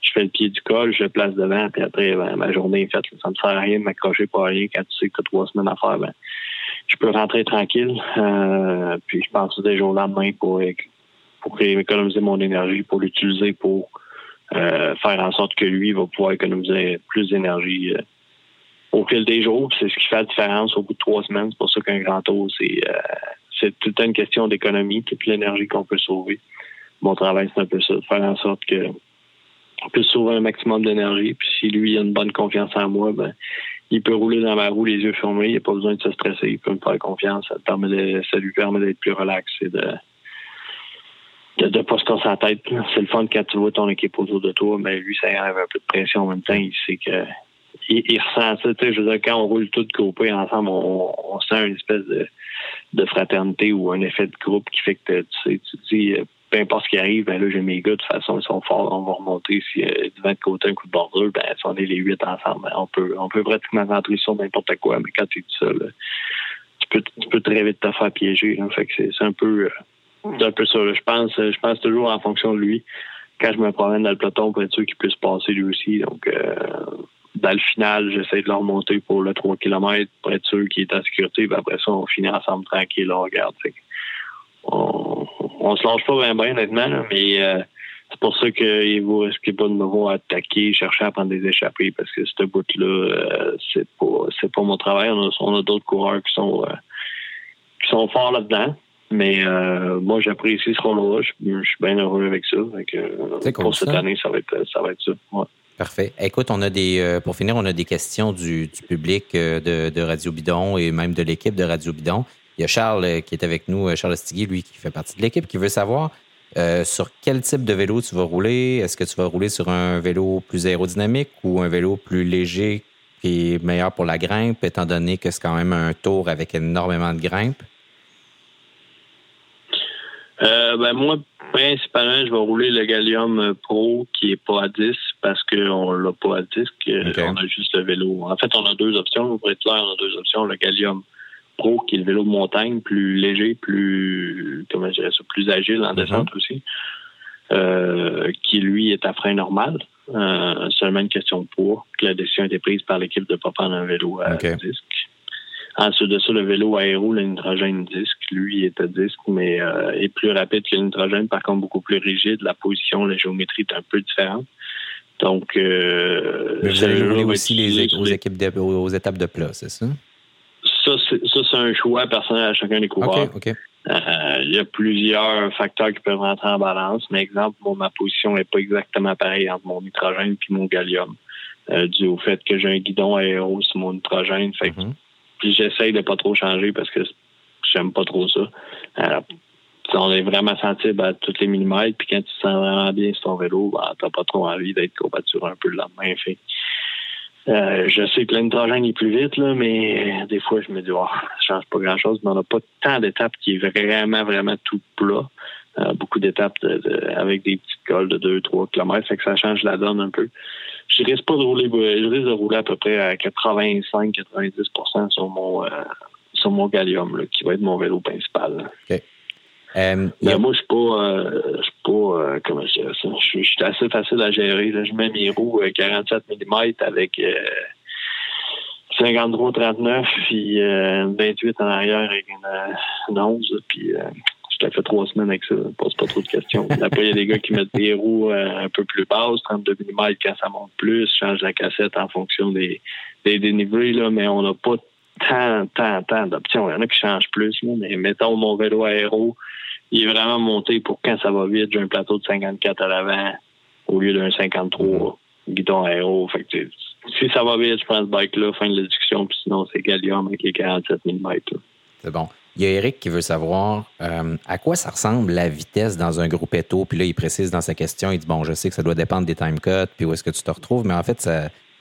Je fais le pied du col, je le place devant, puis après, ben, ma journée est faite. Ça me sert à rien de m'accrocher pour rien quand tu sais que tu as trois semaines à faire. Ben, je peux rentrer tranquille. Euh, puis je pense des jours lendemain pour, pour économiser mon énergie, pour l'utiliser pour euh, faire en sorte que lui va pouvoir économiser plus d'énergie euh, au fil des jours. C'est ce qui fait la différence au bout de trois semaines. C'est pour ça qu'un grand tour, c'est c'est tout une question d'économie, toute l'énergie qu'on peut sauver. Mon travail, c'est un peu ça, de faire en sorte que on puisse sauver un maximum d'énergie. Puis si lui a une bonne confiance en moi, ben il peut rouler dans ma roue les yeux fermés, il n'a pas besoin de se stresser, il peut me faire confiance, ça, permet ça lui permet d'être plus relax et de de ne pas se casser la tête. C'est le fun quand tu vois ton équipe autour de toi, mais lui, ça enlève un peu de pression en même temps. Il sait que il, ressent ça. Je veux dire, quand on roule tout groupés ensemble, on, sent une espèce de, de, fraternité ou un effet de groupe qui fait que tu sais, tu dis peu importe ce qui arrive, ben là, j'ai mes gars, de toute façon, ils sont forts, on va remonter. Si euh, du vent de côté, un coup de bordure, ben, si on est les huit ensemble, ben, on peut, on peut pratiquement rentrer sur n'importe quoi, mais quand tu es tout seul, tu peux, tu peux très vite te faire piéger. Fait que c'est, un peu, euh, un peu ça. Je pense, je pense toujours en fonction de lui. Quand je me promène dans le peloton, pour être sûr qu'il puisse passer lui aussi. Donc, euh, dans le final, j'essaie de le remonter pour le 3 km pour être sûr qu'il est en sécurité. Puis après ça, on finit ensemble tranquille, on regarde on, on se lâche pas bien, bien honnêtement, mais euh, c'est pour ça qu'il vous risquez pas de me voir attaquer, chercher à prendre des échappées, parce que ce bout-là, euh, c'est pas c'est pas mon travail. On a, d'autres coureurs qui sont euh, qui sont forts là-dedans. Mais moi, j'apprécie ce rôle-là. Je, suis bien heureux avec ça. pour cette année, ça va être ça. Va être ça. Parfait. Écoute, on a des pour finir, on a des questions du, public de, de, Radio Bidon et même de l'équipe de Radio Bidon. Il y a Charles euh, qui est avec nous, euh, Charles Stiguet, lui, qui fait partie de l'équipe, qui veut savoir euh, sur quel type de vélo tu vas rouler. Est-ce que tu vas rouler sur un vélo plus aérodynamique ou un vélo plus léger qui est meilleur pour la grimpe, étant donné que c'est quand même un tour avec énormément de grimpe? ben moi, principalement, je vais rouler le Gallium Pro qui est pas à 10 parce qu'on l'a pas à disque. On a juste le vélo. En fait, on a deux options. Pour être clair, on a deux options. Le Gallium Pro, qui est le vélo de montagne, plus léger, plus, comment je dirais ça, plus agile en mhm. descente aussi, euh, qui lui est à frein normal. Euh, seulement une question de poids, que la décision a été prise par l'équipe de ne pas prendre un vélo à disque. Ensuite de ça, le vélo aéro, le nitrogène disque, lui, est à disque, mais euh, est plus rapide que le nitrogène, par contre beaucoup plus rigide. La position, la géométrie est un peu différente. Donc, euh, vous allez aussi les, aux, équipes aux étapes de plat, c'est ça? ça, c'est un choix personnel à chacun des coureurs. Euh, il y a plusieurs facteurs qui peuvent rentrer en balance. Mais exemple, ma position n'est pas exactement pareille entre mon nitrogène et mon gallium. Euh, dû au fait que j'ai un guidon aéro sur mon nitrogène. Fait mm-hmm. Puis j'essaye de pas trop changer parce que j'aime pas trop ça. Euh, on est vraiment sensible à tous les millimètres. Puis quand tu te sens vraiment bien sur ton vélo, ben, t'as pas trop envie d'être courbature un peu le lendemain. Fait. Euh, je sais que l'introgène est plus vite, là, mais des fois, je me dis, oh, ça change pas grand-chose. Mais on n'a pas tant d'étapes qui est vraiment, vraiment tout plat. Euh, beaucoup d'étapes avec des petites cols de 2-3 km, fait que ça change la donne un peu. Je risque pas de rouler, je risque de rouler à peu près à 85-90 sur mon euh, sur mon Gallium, qui va être mon vélo principal. Euh, moi, je suis pas, euh, je suis pas, euh, comment je dirais ça, je suis assez facile à gérer. Je mets mes roues 47 mm avec 53 39 puis 28 en arrière avec une, 11, puis je t'ai fait trois semaines avec ça. Je pose pas trop de questions. Après, il y a des gars qui mettent des roues un peu plus basses, 32 mm quand ça monte plus, change la cassette en fonction des, des dénivelés, là, mais on n'a pas tant, tant, tant d'options. Il y en a qui changent plus, mais mettons mon vélo aéro, il est vraiment monté pour quand ça va vite. J'ai un plateau de 54 à l'avant au lieu d'un 53 guidon aéro. Fait que, si ça va vite, je prends ce bike-là, fin de la discussion, puis sinon, c'est Gallium avec les 47 mm. C'est bon. Il y a Eric qui veut savoir euh, à quoi ça ressemble la vitesse dans un groupe éto. Puis là, il précise dans sa question, il dit Bon, je sais que ça doit dépendre des time cuts, puis où est-ce que tu te retrouves, mais en fait,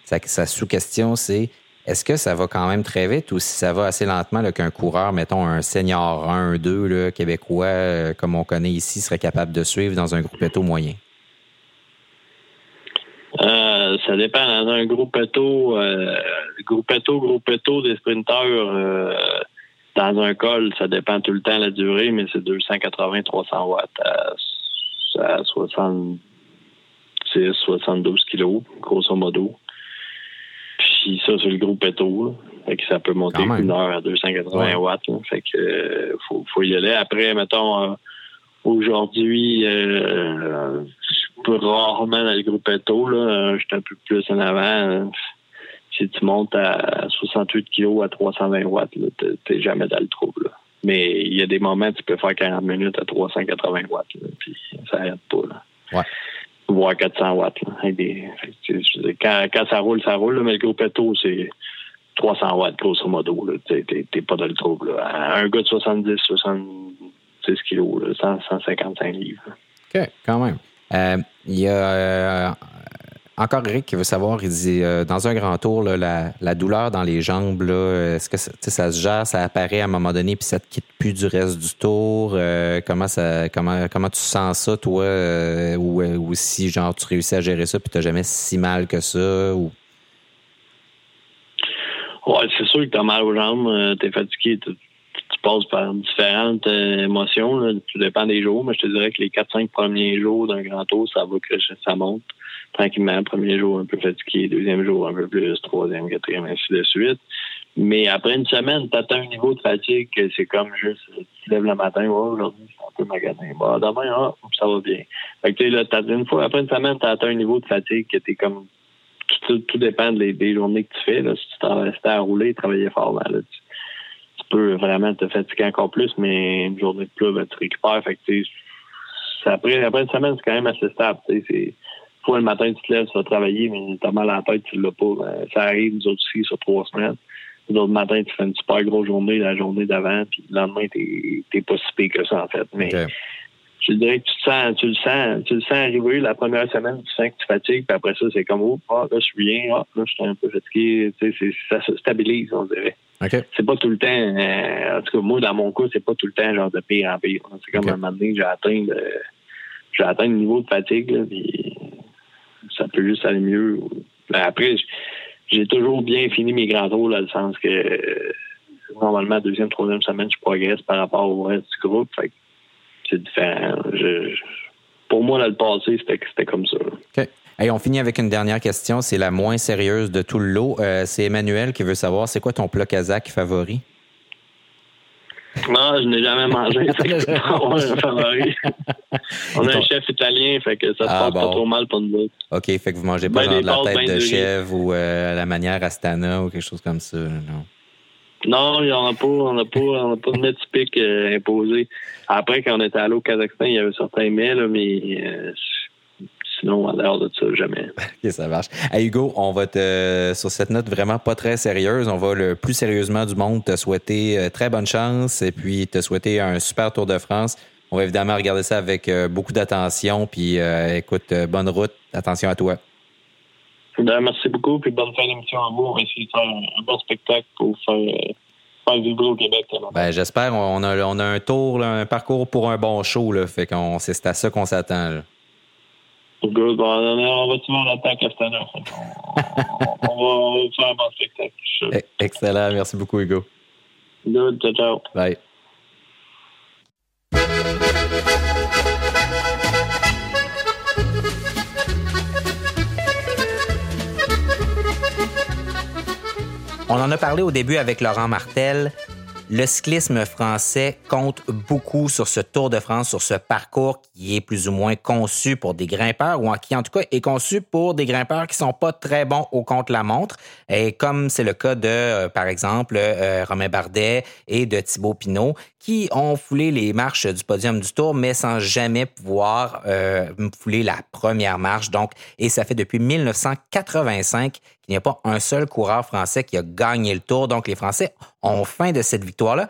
sa sous-question, c'est est-ce que ça va quand même très vite ou si ça va assez lentement qu'un coureur, mettons un senior 1, 2, québécois, euh, comme on connaît ici, serait capable de suivre dans un groupe éto moyen? Euh, ça dépend. Dans un groupe éto, euh, groupe éto, groupe éto des sprinteurs, dans un col, ça dépend tout le temps la durée, mais c'est 280-300 watts à, à 70, 72 kilos, grosso modo. Puis ça, c'est le gros péto. Fait que ça peut monter une heure à 280 watts. Fait que euh, faut, faut y aller. Après, mettons, euh, aujourd'hui, euh, je peux rarement dans le groupe péto. Là. J'étais un peu plus en avant. Si tu montes à 68 kg à 320 watts, t'es jamais dans le trouble. Mais il y a des moments tu peux faire 40 minutes à 380 watts. puis ça n'arrête pas. Là. Ouais voire 400 watts. quand, ça roule, ça roule, mais le gros péto, c'est 300 watts, grosso modo. T'es pas dans le trouble. Un gars de 70, 76 kilos, 155 livres. OK, quand même. Euh, il y a euh, encore Eric qui veut savoir, il dit euh, dans un grand tour, la, douleur dans les jambes, est-ce que ça, se gère, ça apparaît à un moment donné, puis ça te quitte plus du reste du tour? Euh, comment tu sens ça, toi? Euh, ou, si genre tu réussis à gérer ça puis tu n'as jamais si mal que ça? Ou... C'est sûr que tu as mal aux jambes, tu es fatigué, tu, passes par différentes émotions. Tout dépend des jours, mais je te dirais que les 4-5 premiers jours d'un grand tour, ça va que ça monte tranquillement. Premier jour un peu fatigué, deuxième jour un peu plus, troisième, quatrième, ainsi de suite. Mais après une semaine, tu atteins un niveau de fatigue que c'est comme juste, tu te lèves le matin, oh, aujourd'hui, c'est un peu magasin. Bah, demain, ah, ça va bien. Fait que, là, une fois, après une semaine, tu atteint un niveau de fatigue que tu comme, tout, dépend des, journées que tu fais, là. Si tu restais à rouler, travailler fort, ben, là, tu, peux vraiment te fatiguer encore plus, mais une journée de plus, ben, tu récupères. Fait que, après, après une semaine, c'est quand même assez stable, c'est, le matin, tu te lèves, tu vas travailler, mais t'as mal à la tête, tu l'as pas. Ben, ça arrive, nous autres aussi, sur trois semaines. L'autre matin, tu fais une super grosse journée la journée d'avant, puis le lendemain, t'es pas si pire que ça, en fait. Mais je dirais que tu, te sens, tu le sens, tu le sens arriver la première semaine, tu sens que tu fatigues, puis après ça, c'est comme, oh, ah, là, je suis bien, ah, là, je suis un peu fatigué. Tu sais, ça se stabilise, on dirait. C'est pas tout le temps, euh, en tout cas, moi, dans mon cas, c'est pas tout le temps genre de pire en pire. C'est comme un moment donné, j'ai atteint le, j'ai atteint le niveau de fatigue, là, puis ça peut juste aller mieux. Mais après, j'ai toujours bien fini mes grands tours, dans le sens que normalement, deuxième, troisième semaine, je progresse par rapport au reste du groupe. c'est différent. pour moi, dans le passé, c'était comme ça. OK. on finit avec une dernière question. C'est la moins sérieuse de tout le lot. Euh, c'est Emmanuel qui veut savoir c'est quoi ton plat kazakh favori? Non, je n'ai jamais mangé. <laughs> on a un favori. On a un chef italien, fait que ça se ah, passe pas trop mal pour nous autres. OK, fait que vous mangez pas ben, genre de la tête de chèvre ou euh, la manière Astana ou quelque chose comme ça, non? Non, il n'y en a pas, on n'a pas, on a pas de mets typique euh, imposé. Après, quand on était allé au Kazakhstan, il y avait certains mets, là, mais euh, sinon, à l'heure de ça, jamais. <laughs> OK, ça marche. Hugo, on va te, sur cette note vraiment pas très sérieuse, on va le plus sérieusement du monde te souhaiter euh, très bonne chance et puis te souhaiter un super Tour de France. On va évidemment regarder ça avec beaucoup d'attention. Puis écoute, bonne route. Attention à toi. Ben, merci beaucoup. Puis bonne fin d'émission à vous. On va essayer de faire un, bon spectacle pour faire. vibrer au Québec. Ben, j'espère. On a, on a un tour, un parcours pour un bon show. Là, fait qu'on, c'est à ça qu'on s'attend. On va toujours l'attaque à cette année. On, on, va, faire un bon spectacle. E-, excellent. Merci beaucoup, Hugo. Good. Ciao, ciao. Bye. On en a parlé au début avec Laurent Martel le cyclisme français compte beaucoup sur ce Tour de France, sur ce parcours qui est plus ou moins conçu pour des grimpeurs ou qui en tout cas est conçu pour des grimpeurs qui sont pas très bons au contre-la-montre. Et comme c'est le cas de, euh, par exemple, euh, Romain Bardet et de Thibaut Pinot, qui ont foulé les marches du podium du Tour, mais sans jamais pouvoir euh, fouler la première marche. Donc, et ça fait depuis 1985 qu'il n'y a pas un seul coureur français qui a gagné le Tour. Donc, les Français ont faim de cette victoire-là.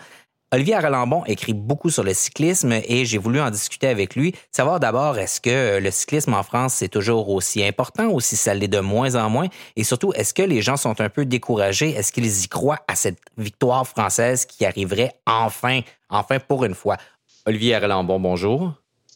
Olivier Arlambon écrit beaucoup sur le cyclisme et j'ai voulu en discuter avec lui, savoir d'abord est-ce que le cyclisme en France c'est toujours aussi important ou si ça l'est de moins en moins? Et surtout est-ce que les gens sont un peu découragés, est-ce qu'ils y croient à cette victoire française qui arriverait enfin, enfin pour une fois? Olivier Arlambon, bonjour.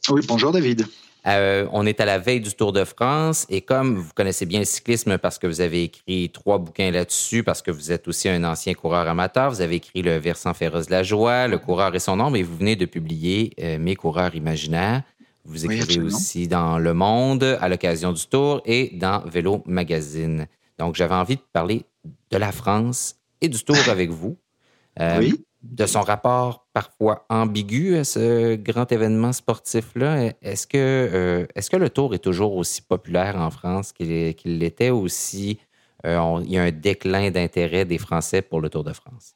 Oui, bonjour David. Euh, on est à la veille du Tour de France et comme vous connaissez bien le cyclisme parce que vous avez écrit trois bouquins là-dessus, parce que vous êtes aussi un ancien coureur amateur, vous avez écrit Le versant féroce de la joie, Le coureur et son ombre et vous venez de publier euh, Mes coureurs imaginaires. Vous écrivez aussi dans Le Monde à l'occasion du Tour et dans Vélo Magazine. Donc j'avais envie de parler de la France et du Tour avec vous. Euh, oui de son rapport parfois ambigu à ce grand événement sportif-là. Est-ce que, euh, le Tour est toujours aussi populaire en France qu'il, l'était aussi? Euh, il y a un déclin d'intérêt des Français pour le Tour de France?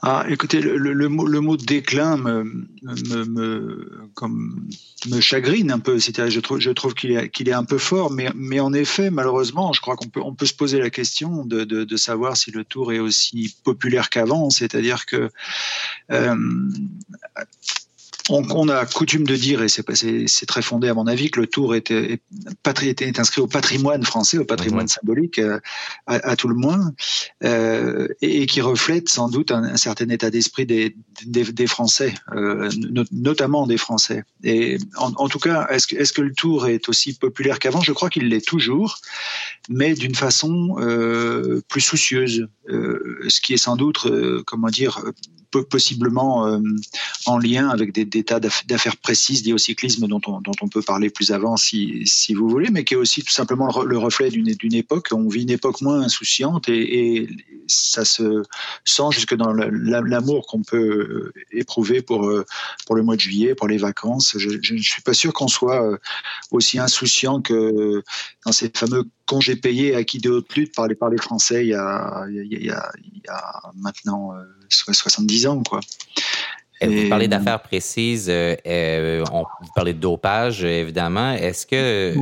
Ah, écoutez, le, le, mot, le mot déclin me, me, me, comme, me chagrine un peu. C'est-à-dire, je trouve, je trouve qu'il est, qu'il est un peu fort, mais, mais en effet, malheureusement, je crois qu'on peut, on peut se poser la question de, de, de savoir si le Tour est aussi populaire qu'avant. C'est-à-dire que euh, on, a coutume de dire, et c'est très fondé à mon avis, que le Tour est, est, est inscrit au patrimoine français, au patrimoine mhm. symbolique, euh, à, tout le moins, euh, et, qui reflète sans doute un, certain état d'esprit des, des, Français, euh, notamment des Français. Et en, tout cas, est-ce que, est que le Tour est aussi populaire qu'avant? Je crois qu'il l'est toujours, mais d'une façon plus soucieuse, ce qui est sans doute, comment dire, possiblement euh, en lien avec des, des tas d'affaires précises liées au cyclisme dont on, peut parler plus avant si, vous voulez, mais qui est aussi tout simplement le, reflet d'une époque. On vit une époque moins insouciante et, ça se sent jusque dans l'amour qu'on peut éprouver pour, euh, pour le mois de juillet, pour les vacances. Je ne suis pas sûr qu'on soit euh, aussi insouciant que dans ces fameux congés payés acquis de haute lutte par les, par les Français il y a, il y a, il y a maintenant 70 ans. Quoi. Vous parlez d'affaires précises, euh, euh, on, vous parlez de dopage, évidemment. Est-ce que,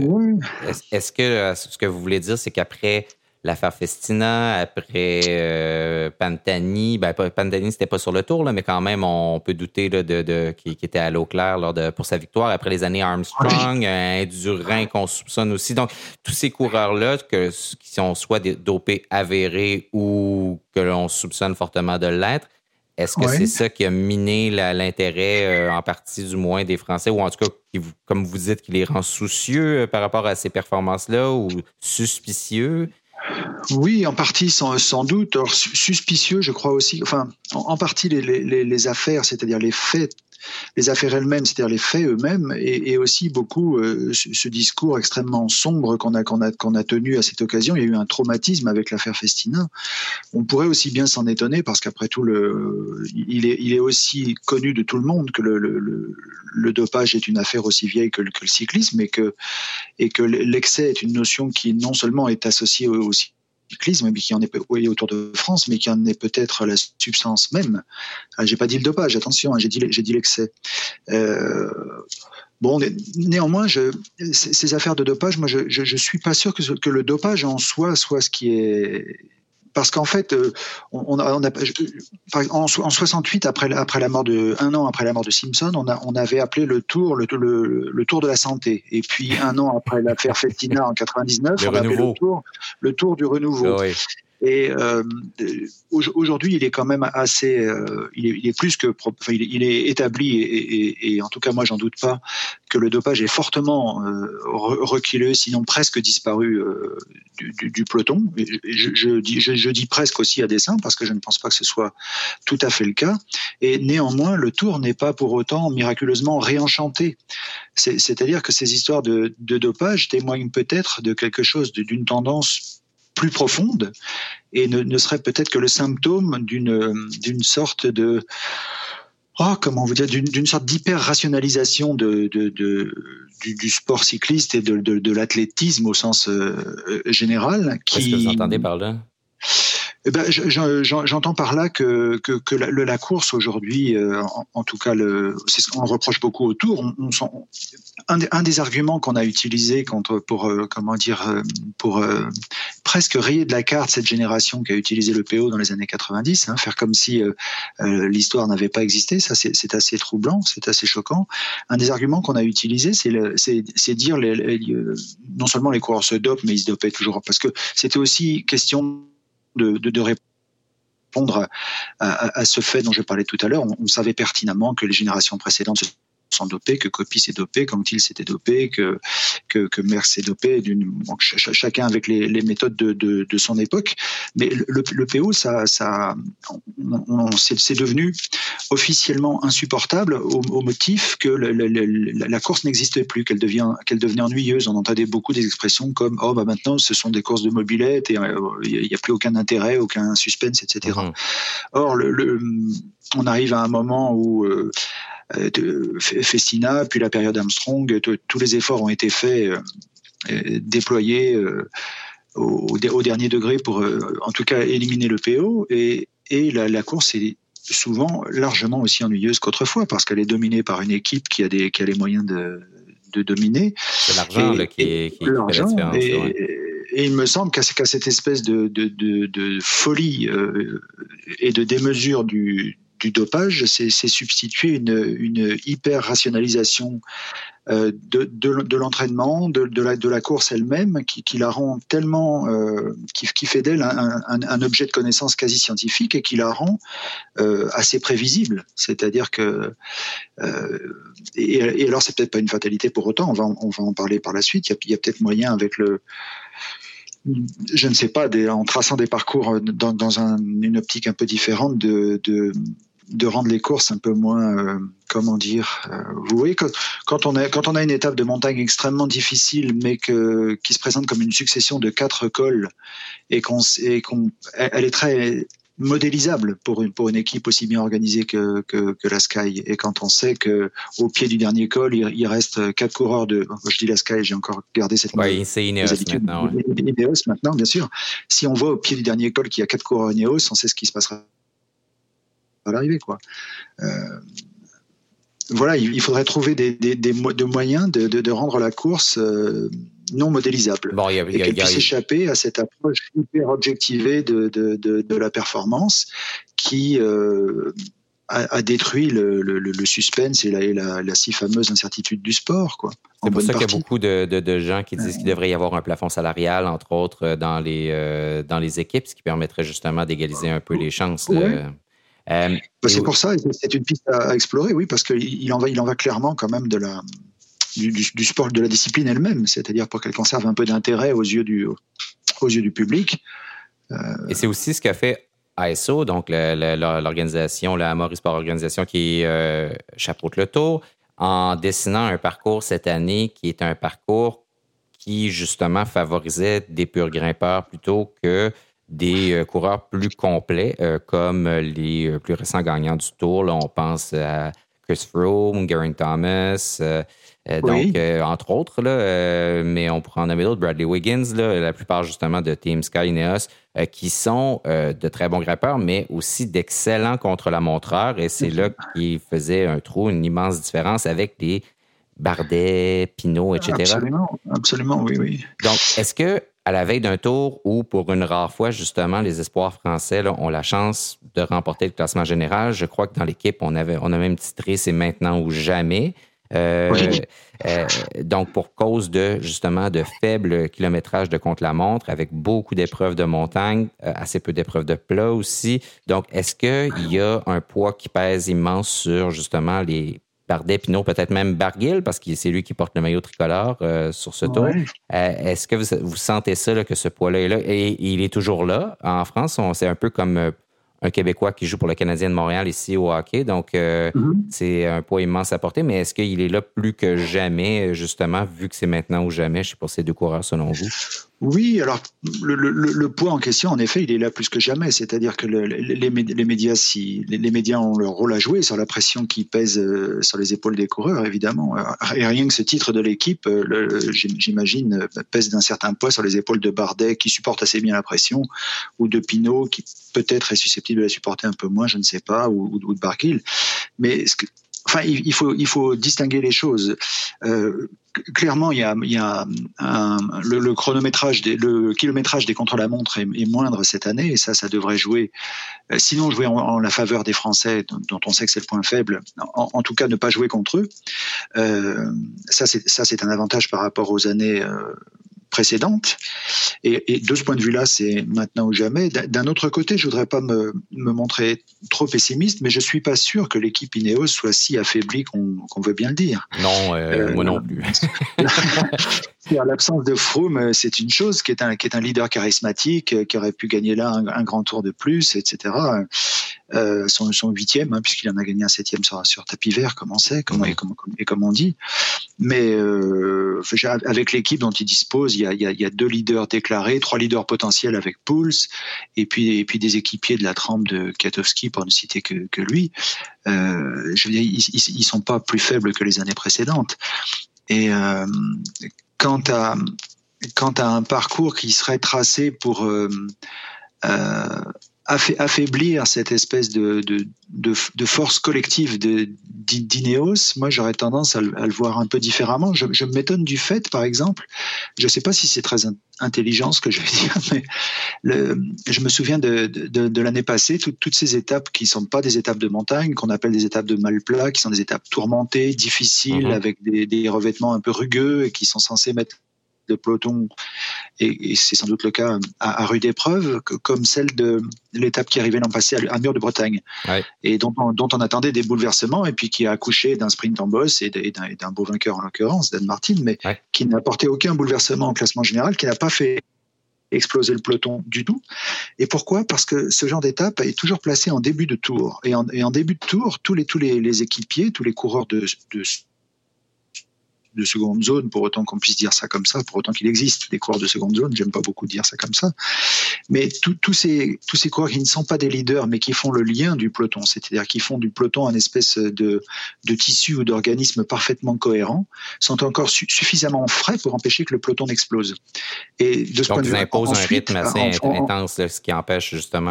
est-ce que euh, ce que vous voulez dire, c'est qu'après l'affaire Festina, après euh, Pantani, ben, Pantani, c'était pas sur le tour, là, mais quand même, on peut douter là, de, de qui, était à l'eau claire lors de, pour sa victoire. Après les années Armstrong, un Durin qu'on soupçonne aussi. Donc, tous ces coureurs-là, que, qui sont soit dopés avérés ou que l'on soupçonne fortement de l'être, est-ce que c'est ça qui a miné l'intérêt, euh, en partie du moins, des Français, ou en tout cas, qui, comme vous dites, qui les rend soucieux euh, par rapport à ces performances-là ou suspicieux? Oui, en partie sans, doute. Or, suspicieux, je crois aussi. Enfin, en, partie les, affaires, c'est-à-dire les faits les affaires elles-mêmes, c'est-à-dire les faits eux-mêmes, et, aussi beaucoup euh, ce, discours extrêmement sombre qu'on a, tenu à cette occasion. Il y a eu un traumatisme avec l'affaire Festina. On pourrait aussi bien s'en étonner parce qu'après tout, il, est, aussi connu de tout le monde que le, dopage est une affaire aussi vieille que, le cyclisme et que, et que l'excès est une notion qui non seulement est associée aussi cyclisme, mais qui en est oui, autour de France, mais qui en est peut-être la substance même. Ah, j'ai pas dit le dopage, attention, hein, j'ai dit j'ai dit l'excès. Euh, bon, néanmoins, ces affaires de dopage, moi, je, je, je suis pas sûr que, que le dopage en soi soit ce qui est parce qu'en fait, on, a, on a en, en, 68, après, après la mort de, un an après la mort de Simpson, on, a, on avait appelé le tour le, le, le tour de la santé. Et puis un an après l'affaire Festina en 99, on a appelé le tour, le tour du renouveau. Ah et euh, aujourd'hui, il est quand même assez, euh, il, est, plus que, enfin, il, est, établi et, en tout cas, moi, j'en doute pas que le dopage est fortement euh, reculé, sinon presque disparu euh, du, du, du, peloton. Je, je, dis, je, je, dis presque aussi à dessein parce que je ne pense pas que ce soit tout à fait le cas. Et néanmoins, le Tour n'est pas pour autant miraculeusement réenchanté. C'est-à-dire que ces histoires de, de dopage témoignent peut-être de quelque chose, d'une tendance plus profonde et ne, ne serait peut-être que le symptôme d'une d'une sorte de oh, comment vous dire d'une sorte d'hyper rationalisation de, de, de du, du, sport cycliste et de, de, l'athlétisme au sens euh, général. Qui... Qu'est-ce que vous entendez par là? Eh ben, J'entends par là que, que, que la, la, course aujourd'hui, euh, en, en, tout cas, c'est ce qu'on reproche beaucoup autour. On, on un, un, des arguments qu'on a utilisé contre, pour euh, comment dire euh, pour euh, presque rayer de la carte cette génération qui a utilisé le PO dans les années 90, hein, faire comme si l'histoire n'avait pas existé, ça c'est assez troublant, c'est assez choquant. Un des arguments qu'on a utilisé, c'est dire les, les, non seulement les coureurs se dopent, mais ils se dopaient toujours parce que c'était aussi question de, de, de répondre à, à, à, ce fait dont je parlais tout à l'heure. On, on, savait pertinemment que les générations précédentes se sont dopés, que Copy s'est dopé, il s'était dopé, que, que, que Merckx s'est dopé, bon, ch chacun avec les, les méthodes de, de, de, son époque. Mais le, le PO, ça, ça, c'est devenu officiellement insupportable au, au motif que le, le, la course n'existait plus, qu'elle devient, qu'elle devenait ennuyeuse. On entendait beaucoup des expressions comme oh bah maintenant ce sont des courses de mobilette et il euh, n'y a plus aucun intérêt, aucun suspense, etc. Mmh. Or le, on arrive à un moment où euh, de Festina, puis la période Armstrong, tous les efforts ont été faits, euh, déployés euh, au, au, dernier degré pour, en tout cas, éliminer le PO. Et, et la, la course est souvent largement aussi ennuyeuse qu'autrefois parce qu'elle est dominée par une équipe qui a, des, qui a les moyens de, de dominer. C'est l'argent qui, est, qui fait la. Et, ouais. et, il me semble qu'à cette espèce de, de, de, de folie euh, et de démesure du, du dopage, c'est substituer une, une hyper rationalisation euh, de, l'entraînement, de, la, course elle-même, qui, la rend tellement, euh, qui, fait d'elle un, objet de connaissance quasi scientifique et qui la rend euh, assez prévisible. C'est-à-dire que, et, et, alors c'est peut-être pas une fatalité pour autant. On va, en parler par la suite. Il y a, peut-être moyen avec le je ne sais pas, en traçant des parcours dans, dans un, une optique un peu différente de, de rendre les courses un peu moins, euh, comment dire, euh, vous voyez quand, quand, on a quand on a une étape de montagne extrêmement difficile, mais que qui se présente comme une succession de quatre cols et qu'on elle est très modélisable pour une pour une équipe aussi bien organisée que, que, que la Sky et quand on sait que au pied du dernier col il, il reste quatre coureurs de je dis la Sky j'ai encore gardé cette ouais, c'est Ineos maintenant ouais. Ineos maintenant bien sûr si on voit au pied du dernier col qu'il y a quatre coureurs Ineos on sait ce qui se passera à l'arrivée. Quoi. Euh, voilà, il, faudrait trouver des, des, des, des moyens de, de, de, rendre la course euh, non modélisable bon, y a, et qu'elle puisse échapper à cette approche hyper objectivée de, de, la performance qui euh, a, a, détruit le, le, le, suspense et la, et la, la, si fameuse incertitude du sport. Quoi, C'est pour ça qu'il y a beaucoup de, de, de gens qui disent qu'il devrait y avoir un plafond salarial, entre autres, dans les, euh, dans les équipes, ce qui permettrait justement d'égaliser un peu les chances. Ouais. Euh, c'est pour ça, c'est une piste à, à, explorer, oui, parce qu'il en va, il en va clairement quand même de la, du, du, du sport, de la discipline elle-même, c'est-à-dire pour qu'elle conserve un peu d'intérêt aux yeux du, aux yeux du public. Euh... Et c'est aussi ce qu'a fait ASO, donc l'organisation, la Maurice Sport Organisation qui euh, chapeaute le tour, en dessinant un parcours cette année qui est un parcours qui justement favorisait des purs grimpeurs plutôt que des euh, coureurs plus complets, euh, comme les euh, plus récents gagnants du Tour. Là, on pense à Chris Froome, Geraint Thomas, euh, oui. donc euh, entre autres, là, euh, mais on pourrait en nommer d'autres, Bradley Wiggins, là, la plupart justement de Team Sky Ineos, qui sont de très bons grimpeurs, mais aussi d'excellents contre-la-montreurs. Et c'est là qu'il faisait un trou, une immense différence avec des Bardet, Pinot, etc. Absolument, absolument, oui, oui. Donc, est-ce que à la veille d'un tour où, pour une rare fois, justement, les espoirs français ont la chance de remporter le classement général. Je crois que dans l'équipe, on avait, on a même titré C'est maintenant ou jamais. Euh, euh, donc, pour cause de justement de faible kilométrage de contre-la-montre, avec beaucoup d'épreuves de montagne, euh, assez peu d'épreuves de plat aussi. Donc, est-ce qu'il y a un poids qui pèse immense sur justement les Bardet, Pinot, peut-être même Barguil, parce que c'est lui qui porte le maillot tricolore sur ce tour. Est-ce que vous, sentez ça, que ce poids-là est là? Et, il est toujours là. En France, c'est un peu comme un Québécois qui joue pour le Canadien de Montréal ici au hockey. Donc, euh, mm-hmm. c'est un poids immense à porter. Mais est-ce qu'il est là plus que jamais, justement, vu que c'est maintenant ou jamais, je sais pas, ces deux coureurs selon vous? Oui, alors le, le, le, poids en question, en effet, il est là plus que jamais. C'est-à-dire que le, les, les, médias, si, les, médias ont leur rôle à jouer sur la pression qui pèse euh, sur les épaules des coureurs, évidemment. Et rien que ce titre de l'équipe, euh, j'imagine, pèse d'un certain poids sur les épaules de Bardet, qui supporte assez bien la pression, ou de Pinot, qui peut-être est susceptible de la supporter un peu moins, je ne sais pas, ou, ou de Barguil. Mais ce que, enfin, il faut, il faut distinguer les choses. Euh, clairement, il y a, il y a un, le, chronométrage, des, le kilométrage des contre-la-montre est, moindre cette année, et ça, ça devrait jouer. Euh, sinon, jouer en, la faveur des Français, dont, on sait que c'est le point faible. En, tout cas, ne pas jouer contre eux. Euh, ça, c'est ça, c'est un avantage par rapport aux années euh, précédente. Et, de ce point de vue-là, c'est maintenant ou jamais. D'un autre côté, je voudrais pas me, montrer trop pessimiste, mais je suis pas sûr que l'équipe Ineos soit si affaiblie qu'on veut bien le dire. Non, euh, moi non plus. <laughs> L'absence de Froome, c'est une chose, qui est un, qui est un leader charismatique, euh, qui aurait pu gagner là un, grand tour de plus, etc. Euh, son, son huitième, hein, puisqu'il en a gagné un septième sur, sur tapis vert, comme on sait, comme, et, comme, et comme on dit. Mais euh, avec l'équipe dont il dispose, il y, a, il, y a, il y, a, deux leaders déclarés, trois leaders potentiels avec Pouls, et puis, et puis des équipiers de la trempe de Katowski, pour ne citer que, que lui. Euh, je veux dire, ils, ils sont pas plus faibles que les années précédentes. Et quant à quant à un parcours qui serait tracé pour euh, affaiblir cette espèce de, de, de, de force collective d'Ineos, moi j'aurais tendance à le, à le, voir un peu différemment. Je, je m'étonne du fait, par exemple, je ne sais pas si c'est très intelligent ce que je vais <laughs> dire, mais le, je me souviens de, de l'année passée, tout, toutes ces étapes qui sont pas des étapes de montagne, qu'on appelle des étapes de malplat, qui sont des étapes tourmentées, difficiles, mmh. avec des, des revêtements un peu rugueux et qui sont censés mettre de peloton, et, c'est sans doute le cas à, rude épreuve, comme celle de l'étape qui arrivait l'an passé à, Mur de Bretagne, et dont on, dont on, attendait des bouleversements, et puis qui a accouché d'un sprint en boss et d'un beau vainqueur en l'occurrence, Dan Martin, mais qui n'a apporté aucun bouleversement en classement général, qui n'a pas fait exploser le peloton du tout. Et pourquoi? Parce que ce genre d'étape est toujours placé en début de tour. Et en, début de tour, tous les, tous les, équipiers, tous les coureurs de, de de seconde zone, pour autant qu'on puisse dire ça comme ça, pour autant qu'il existe des coureurs de seconde zone, j'aime pas beaucoup dire ça comme ça, mais tous ces, tous ces coureurs qui ne sont pas des leaders, mais qui font le lien du peloton, c'est-à-dire qui font du peloton un espèce de, de tissu ou d'organisme parfaitement cohérent, sont encore suffisamment frais pour empêcher que le peloton n'explose. Et de ce point de vue, impose un rythme assez intense, ce qui empêche justement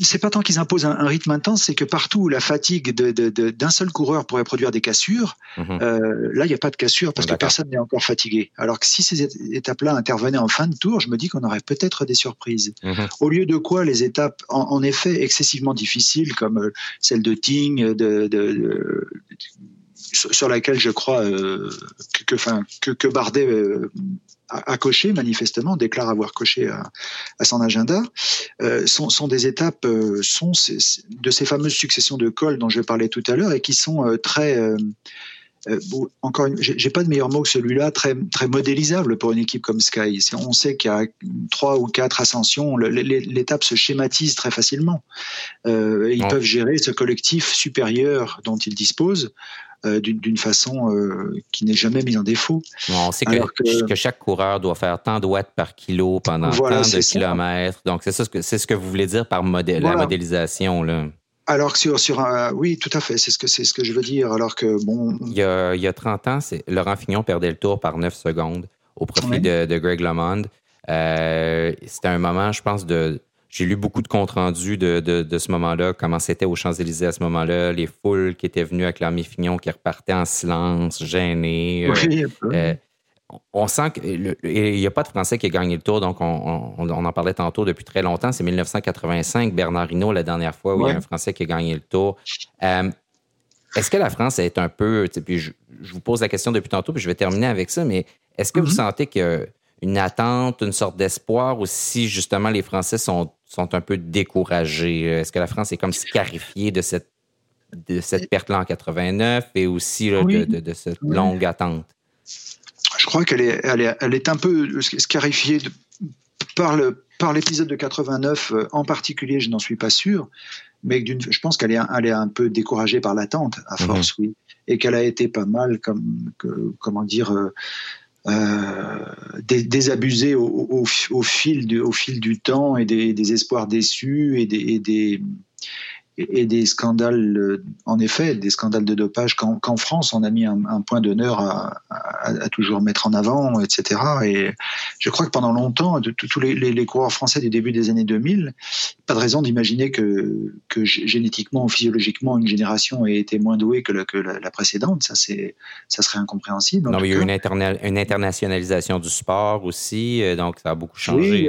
c'est pas tant qu'ils imposent un, rythme intense, c'est que partout où la fatigue d'un de, de, seul coureur pourrait produire des cassures, mhm. euh, là il n'y a pas de cassure parce que personne n'est encore fatigué. Alors que si ces étapes-là intervenaient en fin de tour, je me dis qu'on aurait peut-être des surprises. Mhm. Au lieu de quoi les étapes, en, effet excessivement difficiles comme euh, celle de Ting, de, sur laquelle je crois euh, que, que, que, Bardet euh, a, coché manifestement, déclare avoir coché à, son agenda, euh, sont, sont, des étapes, euh, sont de ces fameuses successions de cols dont je parlais tout à l'heure et qui sont euh, très euh, encore, j'ai pas de meilleur mot que celui-là, très très modélisable pour une équipe comme Sky. On sait qu'il y a trois ou quatre ascensions, l'étape se schématise très facilement. Euh, ils peuvent gérer ce collectif supérieur dont ils disposent. Euh, d'une façon euh, qui n'est jamais mise en défaut. on sait que, que, chaque coureur doit faire tant de watts par kilo pendant tant de kilomètres. Donc, c'est ça c'est ce que vous voulez dire par la modélisation. Là. Alors que sur, sur un, oui, tout à fait, c'est ce que c'est ce que je veux dire. Alors que bon, il y a, il y a 30 ans, c'est Laurent Fignon perdait le tour par 9 secondes au profit de, de, Greg LeMond. Euh, c'était un moment, je pense, de. J'ai lu beaucoup de comptes rendus de, de, de ce moment-là, comment c'était aux Champs-Élysées à ce moment-là, les foules qui étaient venues acclamer Fignon, qui repartaient en silence, gênées. Oui, euh, on sent qu'il n'y a pas de Français qui a gagné le tour, donc on, en parlait tantôt depuis très longtemps. C'est 1985, Bernard Hinault, la dernière fois où il y a un Français qui a gagné le tour. Euh, est-ce que la France est un peu, puis je, vous pose la question depuis tantôt, puis je vais terminer avec ça, mais est-ce que vous mm-hmm. sentez qu'il y a une attente, une sorte d'espoir, ou si justement les Français sont, sont un peu découragés? Est-ce que la France est comme scarifiée de cette, de cette perte-là en 89 et aussi de, cette longue attente? Je crois qu'elle est, elle est, elle est, un peu scarifiée par, le, par l'épisode de 89 euh, en particulier, je n'en suis pas sûr, mais je pense qu'elle est, elle est un peu découragée par l'attente, à mhm. force, oui, et qu'elle a été pas mal, comme, comment dire, euh, euh, désabusée au, au, fil du, au fil du temps et des, des espoirs déçus et des, et des et, des scandales, euh, en effet, des scandales de dopage qu'en France, on a mis un, point d'honneur à, toujours mettre en avant, etc. Et je crois que pendant longtemps, tous les, coureurs français du début des années 2000, pas de raison d'imaginer que, que génétiquement ou physiologiquement, une génération ait été moins douée que la, que la, précédente. Ça, serait incompréhensible. Non, il y a eu une, une, internationalisation du sport aussi, euh, donc ça a beaucoup changé. Oui,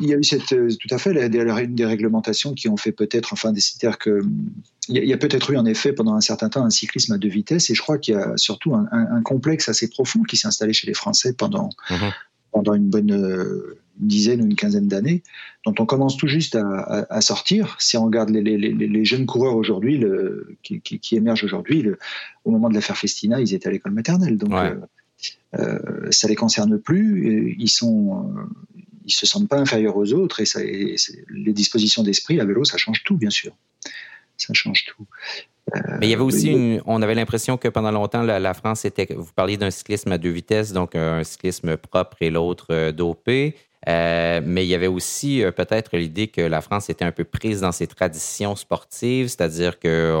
il y a eu, cette, euh, tout à fait, des, des réglementations qui ont fait peut-être, enfin, des il y a, peut-être eu en effet pendant un certain temps un cyclisme à deux vitesses et je crois qu'il y a surtout un, complexe assez profond qui s'est installé chez les Français pendant, mhm. pendant une bonne euh, dizaine ou une quinzaine d'années, dont on commence tout juste à, sortir. Si on regarde les, jeunes coureurs aujourd'hui qui, qui, émergent aujourd'hui, au moment de l'affaire Festina, ils étaient à l'école maternelle. Donc euh, euh, ça les concerne plus. Ils sont, ils se sentent pas inférieurs aux autres et, ça, les dispositions d'esprit à vélo, ça change tout, bien sûr. Ça change tout. Euh, Mais il y avait aussi une, on avait l'impression que pendant longtemps, la, France était, vous parliez d'un cyclisme à deux vitesses, donc un cyclisme propre et l'autre euh, dopé. Euh, mais il y avait aussi peut-être l'idée que la France était un peu prise dans ses traditions sportives, c'est-à-dire que,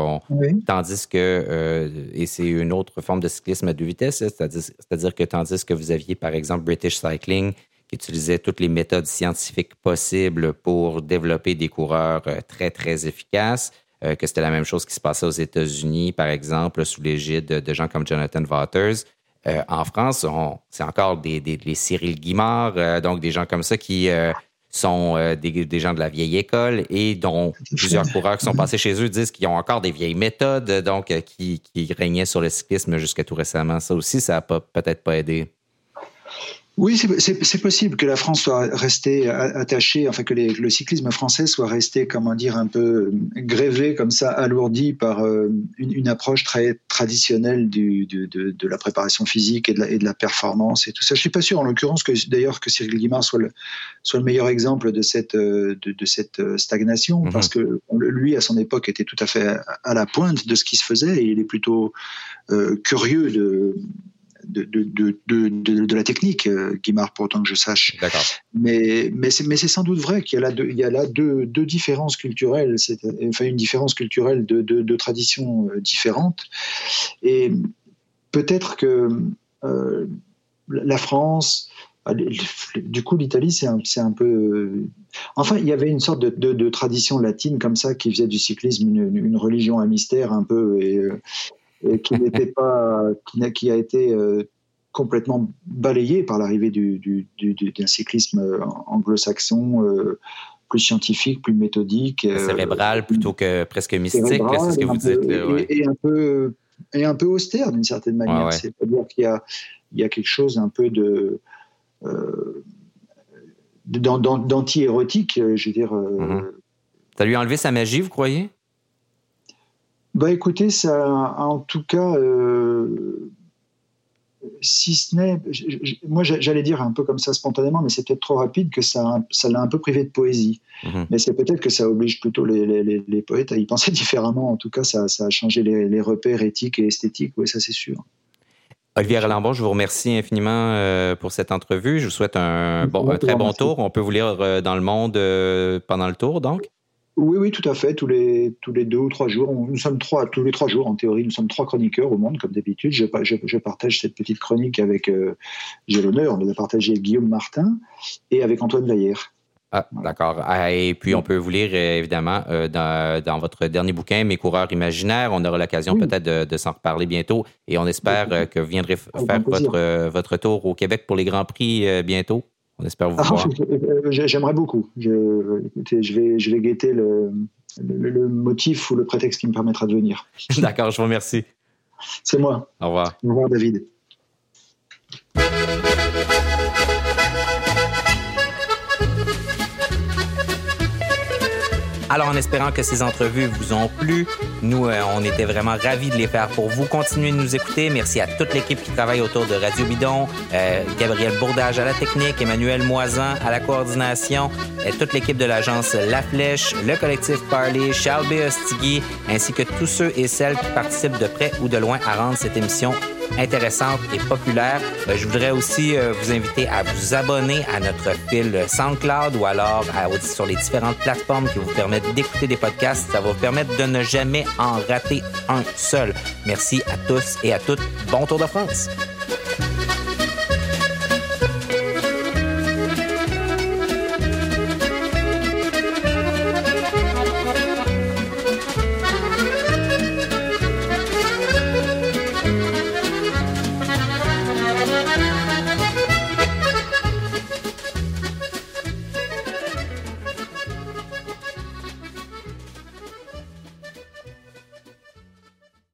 tandis que, et c'est une autre forme de cyclisme à deux vitesses, c'est-à-dire que tandis que vous aviez par exemple British Cycling qui utilisait toutes les méthodes scientifiques possibles pour développer des coureurs euh, très, très efficaces. Euh, que c'était la même chose qui se passait aux États-Unis, par exemple, sous l'égide de, gens comme Jonathan Waters. Euh, en France, c'est encore des, des, les Cyril Guimard, donc des gens comme ça qui sont des, gens de la vieille école et dont plusieurs coureurs qui sont passés chez eux disent qu'ils ont encore des vieilles méthodes, donc qui, qui régnaient sur le cyclisme jusqu'à tout récemment. Ça aussi, ça n'a peut-être pas aidé. Oui, c'est possible que la France soit restée attachée, enfin que le cyclisme français soit resté, comment dire, un peu grévé comme ça, alourdi par euh, une, approche très traditionnelle du, de, la préparation physique et de la, et de la, performance et tout ça. Je suis pas sûr, en l'occurrence, que d'ailleurs que Cyril Guimard soit le, soit le meilleur exemple de cette, de, cette stagnation, mhm. parce que lui, à son époque, était tout à fait à la pointe de ce qui se faisait et il est plutôt euh, curieux de de, de, de, de, la technique, euh, Guimard, pour autant que je sache. Mais, mais c'est sans doute vrai qu'il y a là, deux, il y a là deux, deux différences culturelles, enfin une différence culturelle de, de, traditions euh, différentes. Et peut-être que euh, la France, du coup, l'Italie, c'est un, un, peu. Enfin, il y avait une sorte de, de, tradition latine comme ça qui faisait du cyclisme une, une religion à mystère un peu. Et, qui n'était <laughs> pas, qui a, été euh, complètement balayé par l'arrivée du, du, d'un cyclisme euh, anglo-saxon euh, plus scientifique, plus méthodique. Cérébral plutôt que presque mystique, c'est ce que vous dites. Et, un peu, et un peu austère d'une certaine manière. C'est-à-dire qu'il y a, il y a quelque chose un peu de. d'anti-érotique, je veux dire. Mm-hmm. Ça lui a enlevé sa magie, vous croyez? Bah écoutez, ça, en tout cas, euh, si ce n'est, moi j'allais dire un peu comme ça spontanément, mais c'est peut-être trop rapide que ça, ça l'a un peu privé de poésie. Mhm. Mais c'est peut-être que ça oblige plutôt les, les, les, poètes à y penser <laughs> différemment. En tout cas, ça, ça a changé les, repères éthiques et esthétiques. Oui, ça c'est sûr. Olivier Ralambon, je vous remercie infiniment euh, pour cette entrevue. Je vous souhaite un, bon, un très bon tour. On peut vous lire euh, dans le monde pendant le tour, donc. Oui, oui, tout à fait. Tous les, tous les deux ou trois jours, nous sommes trois, tous les trois jours, en théorie, nous sommes trois chroniqueurs au monde, comme d'habitude. Je, je, partage cette petite chronique avec, euh, j'ai l'honneur de la partager avec Guillaume Martin et avec Antoine Vaillère. Ah, d'accord. Ah, et puis, on peut vous lire, évidemment, dans, votre dernier bouquin, Mes coureurs imaginaires. On aura l'occasion peut-être de, s'en reparler bientôt. Et on espère que vous viendrez faire votre, votre tour au Québec pour les Grands Prix bientôt. On espère vous ah, voir. J'aimerais beaucoup. Je, je, vais, je vais guetter le, le, motif ou le prétexte qui me permettra de venir. <laughs> D'accord, je vous remercie. C'est moi. Au revoir. Au revoir, David. Alors, en espérant que ces entrevues vous ont plu, nous, euh, on était vraiment ravis de les faire pour vous. Continuez de nous écouter. Merci à toute l'équipe qui travaille autour de Radio Bidon, euh, Gabriel Bourdage à la technique, Emmanuel Moisan à la coordination, et toute l'équipe de l'agence La Flèche, le collectif Parley, Charles B. Ainsi que tous ceux et celles qui participent de près ou de loin à rendre cette émission intéressante et populaire. Euh, je voudrais aussi euh, vous inviter à vous abonner à notre fil SoundCloud ou alors sur les différentes plateformes qui vous permettent d'écouter des podcasts. Ça va vous permettre de ne jamais en rater un seul. Merci à tous et à toutes. Bon Tour de France!